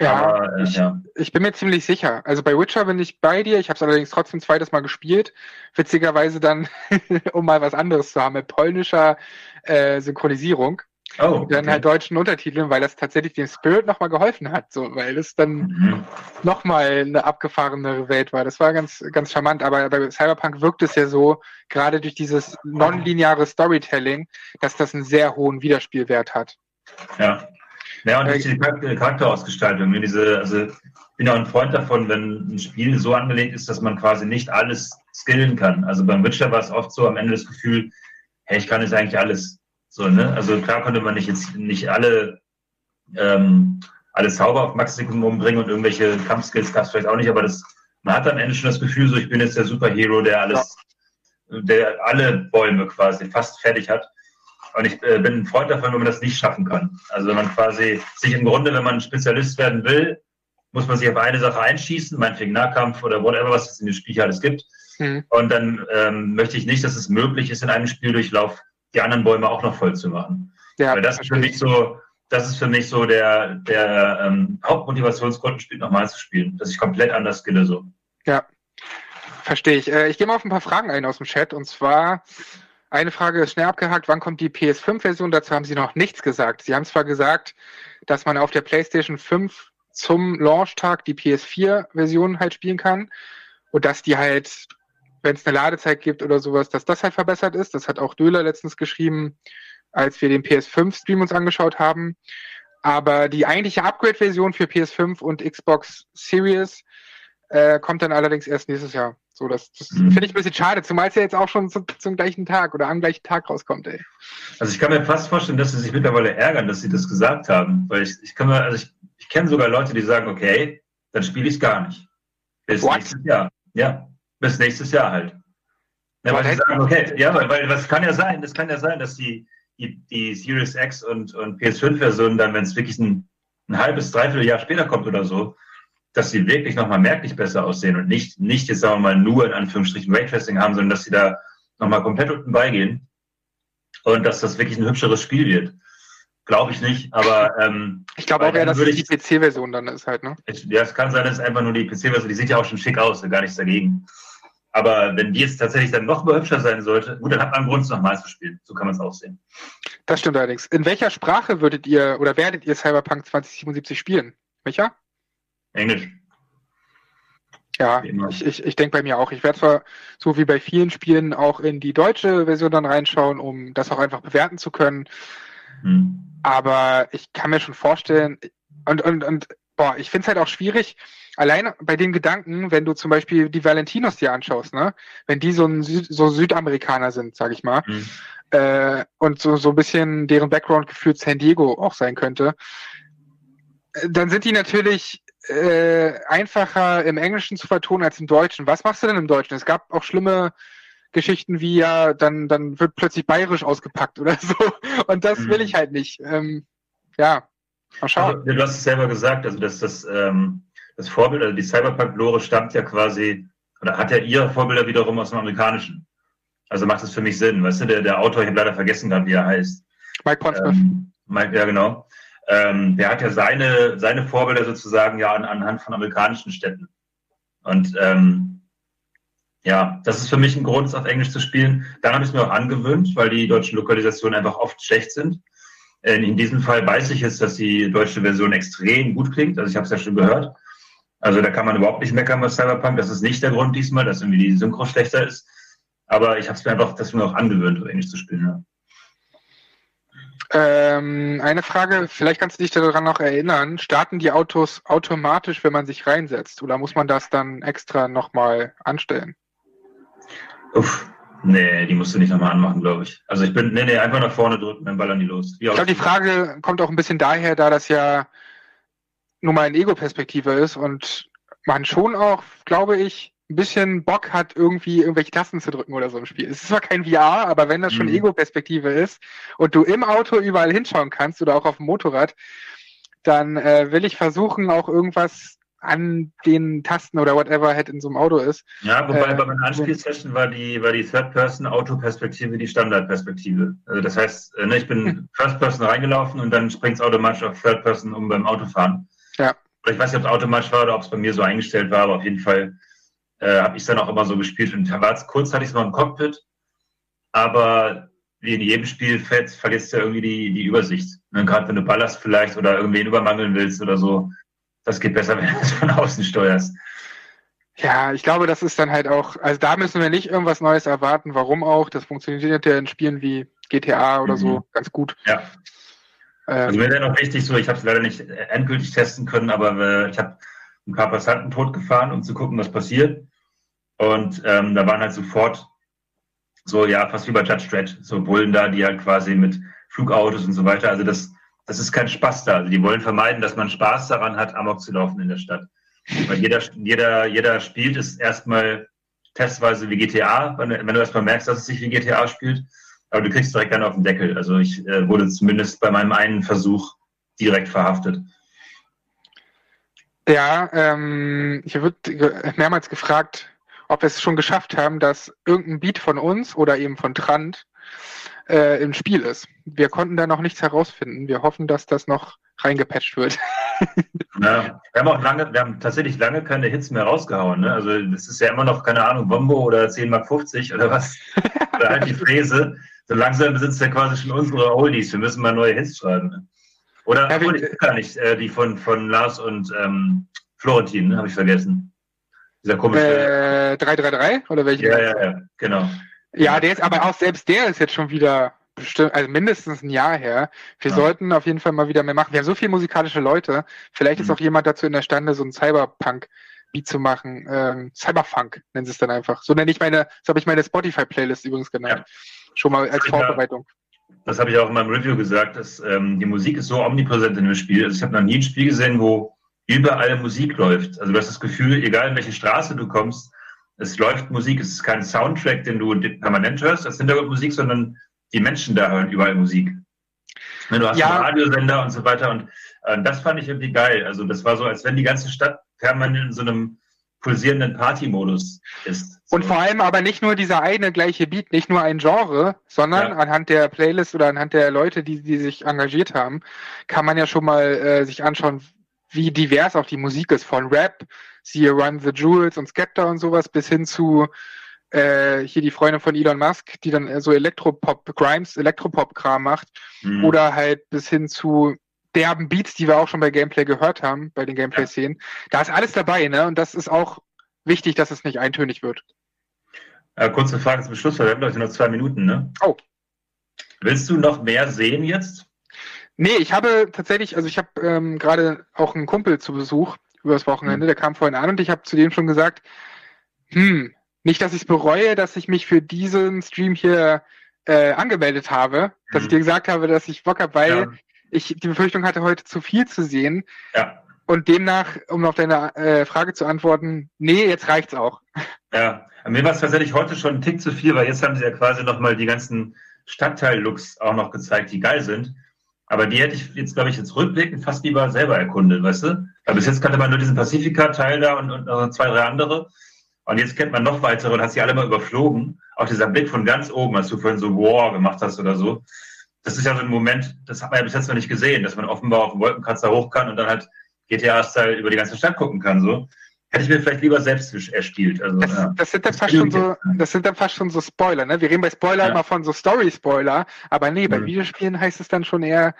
ja, aber, äh, ich, ja, ich, bin mir ziemlich sicher. Also bei Witcher bin ich bei dir. Ich habe es allerdings trotzdem zweites Mal gespielt. Witzigerweise dann, um mal was anderes zu haben, mit polnischer äh, Synchronisierung. Oh, und dann halt deutschen Untertiteln, weil das tatsächlich dem Spirit nochmal geholfen hat, so, weil es dann mhm. nochmal eine abgefahrenere Welt war. Das war ganz, ganz charmant, aber bei Cyberpunk wirkt es ja so, gerade durch dieses nonlineare Storytelling, dass das einen sehr hohen Wiederspielwert hat. Ja. Ja, und durch die Charakterausgestaltung, ne, diese, also ich bin ja ein Freund davon, wenn ein Spiel so angelegt ist, dass man quasi nicht alles skillen kann. Also beim Witcher war es oft so am Ende das Gefühl, hey, ich kann jetzt eigentlich alles so, ne? Also klar konnte man nicht jetzt nicht alle, ähm, alle Zauber auf Maximum umbringen und irgendwelche Kampfskills gab es vielleicht auch nicht, aber das, man hat am Ende schon das Gefühl, so ich bin jetzt der Superhero, der alles, der alle Bäume quasi fast fertig hat. Und ich äh, bin ein Freund davon, wenn man das nicht schaffen kann. Also wenn man quasi sich im Grunde, wenn man Spezialist werden will, muss man sich auf eine Sache einschießen, meinetwegen Nahkampf oder whatever, was es in dem Spiel alles gibt. Mhm. Und dann ähm, möchte ich nicht, dass es möglich ist, in einem Spieldurchlauf die anderen Bäume auch noch voll zu machen. Ja, Weil das ist für mich so, das ist für mich so der, der ähm, Hauptmotivationsgrund, ein Spiel nochmal zu spielen, dass ich komplett anders skille so. Ja, verstehe ich. Äh, ich gehe mal auf ein paar Fragen ein aus dem Chat und zwar eine Frage ist schnell abgehakt, wann kommt die PS5-Version? Dazu haben Sie noch nichts gesagt. Sie haben zwar gesagt, dass man auf der PlayStation 5 zum Launchtag die PS4-Version halt spielen kann und dass die halt wenn es eine Ladezeit gibt oder sowas, dass das halt verbessert ist. Das hat auch Döler letztens geschrieben, als wir den PS5-Stream uns angeschaut haben. Aber die eigentliche Upgrade-Version für PS5 und Xbox Series äh, kommt dann allerdings erst nächstes Jahr. So, das, das mhm. finde ich ein bisschen schade, zumal es ja jetzt auch schon zu, zum gleichen Tag oder am gleichen Tag rauskommt, ey. Also ich kann mir fast vorstellen, dass sie sich mittlerweile ärgern, dass sie das gesagt haben. Weil ich, ich kann mir, also ich, ich kenne sogar Leute, die sagen, okay, dann spiele ich es gar nicht. Bis nächstes Jahr. Ja bis nächstes Jahr halt. Ja, weil die sagen, okay, ja, weil, weil das kann ja sein, das kann ja sein, dass die, die, die Series X und, und PS5-Versionen dann, wenn es wirklich ein, ein halbes, dreiviertel Jahr später kommt oder so, dass sie wirklich nochmal merklich besser aussehen und nicht, nicht jetzt sagen wir mal nur in Anführungsstrichen Raytracing haben, sondern dass sie da nochmal komplett unten beigehen und dass das wirklich ein hübscheres Spiel wird. Glaube ich nicht, aber ähm, ich glaube auch eher, dass es die PC-Version dann ist halt, ne? Ja, es kann sein, dass es einfach nur die PC-Version, die sieht ja auch schon schick aus, gar nichts dagegen. Aber wenn die jetzt tatsächlich dann noch mal hübscher sein sollte, gut, dann hat man einen Grund, es nochmal zu spielen. So kann man es auch sehen. Das stimmt allerdings. In welcher Sprache würdet ihr oder werdet ihr Cyberpunk 2077 spielen? Welcher? Englisch. Ja, ich, ich, ich denke bei mir auch. Ich werde zwar so wie bei vielen Spielen auch in die deutsche Version dann reinschauen, um das auch einfach bewerten zu können. Hm. Aber ich kann mir schon vorstellen, und, und, und boah, ich finde es halt auch schwierig, alleine bei den Gedanken, wenn du zum Beispiel die Valentinos dir anschaust, ne, wenn die so ein Süd, so Südamerikaner sind, sag ich mal, hm. äh, und so, so ein bisschen deren Background gefühlt San Diego auch sein könnte, dann sind die natürlich äh, einfacher im Englischen zu vertonen als im Deutschen. Was machst du denn im Deutschen? Es gab auch schlimme Geschichten wie ja, dann, dann wird plötzlich bayerisch ausgepackt oder so. Und das will ich halt nicht. Ähm, ja, mal schauen. Also, du hast es selber gesagt, also dass das, ähm, das Vorbild, also die Cyberpunk-Lore stammt ja quasi, oder hat ja ihre Vorbilder wiederum aus dem Amerikanischen. Also macht es für mich Sinn, weißt du, der, der Autor, ich habe leider vergessen gerade, wie er heißt. Mike Pondsmith. Ähm, Mike, ja, genau. Ähm, der hat ja seine, seine Vorbilder sozusagen ja an, anhand von amerikanischen Städten. Und ähm, ja, das ist für mich ein Grund, es auf Englisch zu spielen. Dann habe ich es mir auch angewöhnt, weil die deutschen Lokalisationen einfach oft schlecht sind. In, diesem Fall weiß ich jetzt, dass die deutsche Version extrem gut klingt. Also ich habe es ja schon gehört. Also da kann man überhaupt nicht meckern bei Cyberpunk. Das ist nicht der Grund diesmal, dass irgendwie die Synchro schlechter ist. Aber ich habe es mir einfach das mir auch angewöhnt, auf Englisch zu spielen. Ja. Ähm, eine Frage, vielleicht kannst du dich daran noch erinnern. Starten die Autos automatisch, wenn man sich reinsetzt? Oder muss man das dann extra nochmal anstellen? Uff, nee, die musst du nicht nochmal anmachen, glaube ich. Also ich bin, nee, nee, einfach nach vorne drücken, dann ballern die los. Wie ich glaube, die Frage kommt auch ein bisschen daher, da das ja nun mal in Ego-Perspektive ist und man schon auch, glaube ich, ein bisschen Bock hat, irgendwie irgendwelche Tasten zu drücken oder so im Spiel. Es ist zwar kein VR, aber wenn das schon Mhm. Ego-Perspektive ist und du im Auto überall hinschauen kannst oder auch auf dem Motorrad, dann äh, will ich versuchen, auch irgendwas an den Tasten oder whatever halt in so einem Auto ist. Ja, wobei Äh, bei meiner Anspielsession war die, war die Third-Person-Auto-Perspektive die Standardperspektive. Also das heißt, äh, ne, ich bin First-Person reingelaufen und dann springt es automatisch auf Third-Person um beim Autofahren. Ja. Oder ich weiß nicht, ob es automatisch war oder ob es bei mir so eingestellt war, aber auf jeden Fall äh, habe ich es dann auch immer so gespielt. Und kurz hatte ich es mal im Cockpit, aber wie in jedem Spiel fällt, vergisst du ja irgendwie die, die Übersicht. Ne? Gerade wenn du ballerst vielleicht oder irgendwen übermangeln willst oder so. Das geht besser, wenn du es von außen steuerst. Ja, ich glaube, das ist dann halt auch, also da müssen wir nicht irgendwas Neues erwarten. Warum auch? Das funktioniert ja in Spielen wie GTA oder so Mhm. ganz gut. Ja. Ähm, Also mir wäre noch wichtig, so ich habe es leider nicht endgültig testen können, aber äh, ich habe ein paar Passanten totgefahren, um zu gucken, was passiert. Und ähm, da waren halt sofort so, ja, fast wie bei Judge Dredd, so Bullen da, die halt quasi mit Flugautos und so weiter. Also das, das ist kein Spaß da. Also die wollen vermeiden, dass man Spaß daran hat, Amok zu laufen in der Stadt. Weil jeder, jeder, jeder spielt es erstmal testweise wie GTA, wenn, du- wenn du erstmal merkst, dass es sich wie GTA spielt. Aber du kriegst direkt dann auf den Deckel. Also ich äh, wurde zumindest bei meinem einen Versuch direkt verhaftet. Ja, ähm, wurde ge- mehrmals gefragt, ob wir es schon geschafft haben, dass irgendein Beat von uns oder eben von Trant äh, im Spiel ist. Wir konnten da noch nichts herausfinden. Wir hoffen, dass das noch reingepatcht wird. Ja, wir haben auch lange, wir haben tatsächlich lange keine Hits mehr rausgehauen. Ne? Also das ist ja immer noch, keine Ahnung, Bombo oder 10 Mark 50 oder was. oder halt die Fräse. So langsam besitzt er quasi schon unsere Oldies. Wir müssen mal neue Hits schreiben. Ne? Oder, Ja, obwohl, ich gar nicht, äh, die von, von Lars und ähm, Florentin, ne? habe ich vergessen. Dieser komische. Äh, 333 oder welche? ja, ja, ja, genau. Ja, der ist aber auch selbst der ist jetzt schon wieder bestimmt, also mindestens ein Jahr her. Wir Ja. sollten auf jeden Fall mal wieder mehr machen. Wir haben so viele musikalische Leute. Vielleicht ist Mhm. auch jemand dazu in der Stande, so ein Cyberpunk-Beat zu machen. Ähm, Cyberfunk nennen sie es dann einfach. So nenne ich meine, so habe ich meine Spotify-Playlist übrigens genannt. Schon mal als Ja. Vorbereitung. Das habe ich auch in meinem Review gesagt, dass ähm, die Musik ist so omnipräsent in dem Spiel. Also ich habe noch nie ein Spiel gesehen, wo überall Musik läuft. Also du hast das Gefühl, egal in welche Straße du kommst, es läuft Musik. Es ist kein Soundtrack, den du permanent hörst als Hintergrundmusik, sondern die Menschen da hören überall Musik. Du hast Ja. einen Radiosender und so weiter und äh, das fand ich irgendwie geil. Also das war so, als wenn die ganze Stadt permanent in so einem pulsierenden Party-Modus ist. Und vor allem aber nicht nur dieser eine gleiche Beat, nicht nur ein Genre, sondern Ja. anhand der Playlist oder anhand der Leute, die, die sich engagiert haben, kann man ja schon mal äh, sich anschauen, wie divers auch die Musik ist. Von Rap, siehe Run the Jewels und Skepta und sowas, bis hin zu äh, hier die Freundin von Elon Musk, die dann so Elektropop, Grimes, Elektropop-Kram macht. Mhm. Oder halt bis hin zu derben Beats, die wir auch schon bei Gameplay gehört haben, bei den Gameplay-Szenen. Da ist alles dabei, ne? Und das ist auch wichtig, dass es nicht eintönig wird. Äh, kurze Frage zum Schluss, weil wir haben glaube ich noch zwei Minuten, ne? Oh. Willst du noch mehr sehen jetzt? Nee, ich habe tatsächlich, also ich habe ähm, gerade auch einen Kumpel zu Besuch über das Wochenende, der kam vorhin an und ich habe zu dem schon gesagt, hm, nicht, dass ich es bereue, dass ich mich für diesen Stream hier äh, angemeldet habe, dass ich dir gesagt habe, dass ich Bock habe, weil Ja. ich die Befürchtung hatte, heute zu viel zu sehen. Ja. Und demnach, um auf deine äh, Frage zu antworten, nee, jetzt reicht's auch. Ja, mir war es tatsächlich heute schon ein Tick zu viel, weil jetzt haben sie ja quasi nochmal die ganzen Stadtteil-Looks auch noch gezeigt, die geil sind. Aber die hätte ich jetzt, glaube ich, jetzt rückblickend fast lieber selber erkundet, weißt du? Weil bis jetzt kannte man nur diesen Pacifika-Teil da und, und noch zwei, drei andere. Und jetzt kennt man noch weitere und hat sie alle mal überflogen. Auch dieser Blick von ganz oben, als du vorhin so War gemacht hast oder so. Das ist ja so ein Moment, das hat man ja bis jetzt noch nicht gesehen, dass man offenbar auf dem Wolkenkratzer hoch kann und dann halt GTA-Style über die ganze Stadt gucken kann, so. Hätte ich mir vielleicht lieber selbst erspielt. Also, das, ja. das sind dann fast schon so, das sind dann fast schon so Spoiler, ne? Wir reden bei Spoiler Ja. immer von so Story-Spoiler, aber nee, bei Mhm. Videospielen heißt es dann schon eher,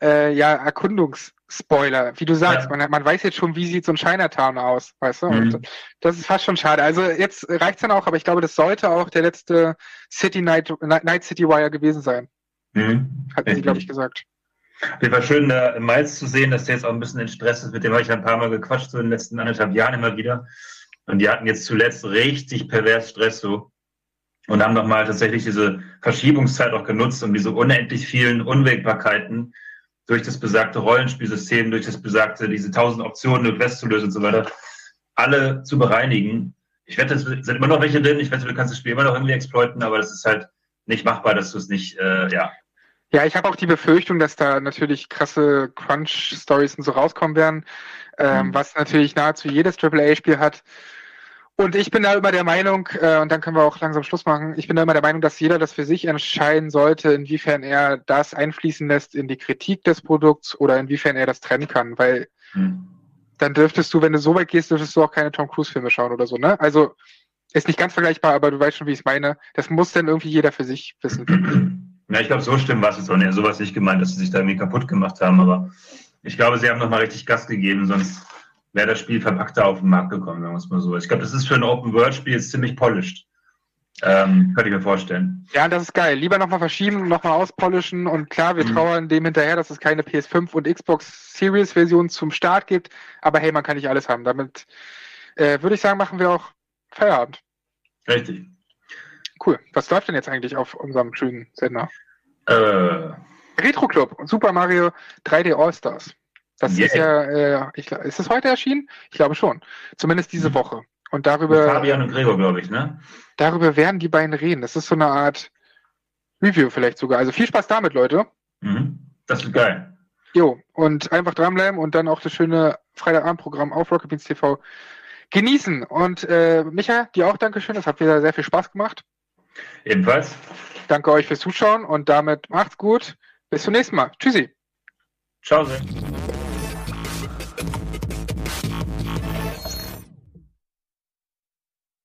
äh, ja, Erkundungsspoiler. Wie du sagst, Ja. man, man weiß jetzt schon, wie sieht so ein Chinatown aus, weißt du? Mhm. Und das ist fast schon schade. Also jetzt reicht's dann auch, aber ich glaube, das sollte auch der letzte City Night, Night City Wire gewesen sein, Mhm. hatten sie, glaube ich, gesagt. Jeden Fall schön, da Miles zu sehen, dass der jetzt auch ein bisschen in Stress ist. Mit dem habe ich ein paar Mal gequatscht, so in den letzten anderthalb Jahren immer wieder. Und die hatten jetzt zuletzt richtig pervers Stress so. Und haben nochmal tatsächlich diese Verschiebungszeit auch genutzt, um diese unendlich vielen Unwägbarkeiten durch das besagte Rollenspielsystem, durch das besagte, diese tausend Optionen und Quests zu lösen und so weiter, alle zu bereinigen. Ich wette, es sind immer noch welche drin. Ich wette, du kannst das Spiel immer noch irgendwie exploiten, aber das ist halt nicht machbar, dass du es nicht, äh, ja, Ja, ich habe auch die Befürchtung, dass da natürlich krasse Crunch-Stories und so rauskommen werden, ähm, was natürlich nahezu jedes AAA-Spiel hat. Und ich bin da immer der Meinung, äh, und dann können wir auch langsam Schluss machen, ich bin da immer der Meinung, dass jeder das für sich entscheiden sollte, inwiefern er das einfließen lässt in die Kritik des Produkts oder inwiefern er das trennen kann, weil dann dürftest du, wenn du so weit gehst, dürftest du auch keine Tom Cruise-Filme schauen oder so, ne? Also ist nicht ganz vergleichbar, aber du weißt schon, wie ich es meine. Das muss dann irgendwie jeder für sich wissen. Ja, ich glaube, so schlimm war es jetzt auch nicht. Sowas nicht gemeint, dass sie sich da irgendwie kaputt gemacht haben, aber ich glaube, sie haben nochmal richtig Gas gegeben, sonst wäre das Spiel verpackter auf den Markt gekommen, sagen wir es mal so. Ich glaube, das ist für ein Open-World-Spiel jetzt ziemlich polished. Ähm, könnte ich mir vorstellen. Ja, das ist geil. Lieber nochmal verschieben, nochmal auspolischen und klar, wir Mhm. trauern dem hinterher, dass es keine PS5 und Xbox Series Version zum Start gibt, aber hey, man kann nicht alles haben. Damit äh, würde ich sagen, machen wir auch Feierabend. Richtig. Cool. Was läuft denn jetzt eigentlich auf unserem schönen Sender? Äh, Retro Club und Super Mario 3D All-Stars. Das Yeah. ist ja, äh, ich, ist es heute erschienen? Ich glaube schon. Zumindest diese Woche. Und darüber, Mhm. Fabian und Gregor, glaube ich, ne? darüber werden die beiden reden. Das ist so eine Art Review vielleicht sogar. Also viel Spaß damit, Leute. Mhm. Das wird geil. Jo, und einfach dranbleiben und dann auch das schöne Freitagabendprogramm auf Rocket Beans TV genießen. Und äh, Micha, dir auch Dankeschön. Das hat wieder sehr viel Spaß gemacht. Ebenfalls. Danke euch fürs Zuschauen und damit macht's gut. Bis zum nächsten Mal. Tschüssi. Ciao. Sehr.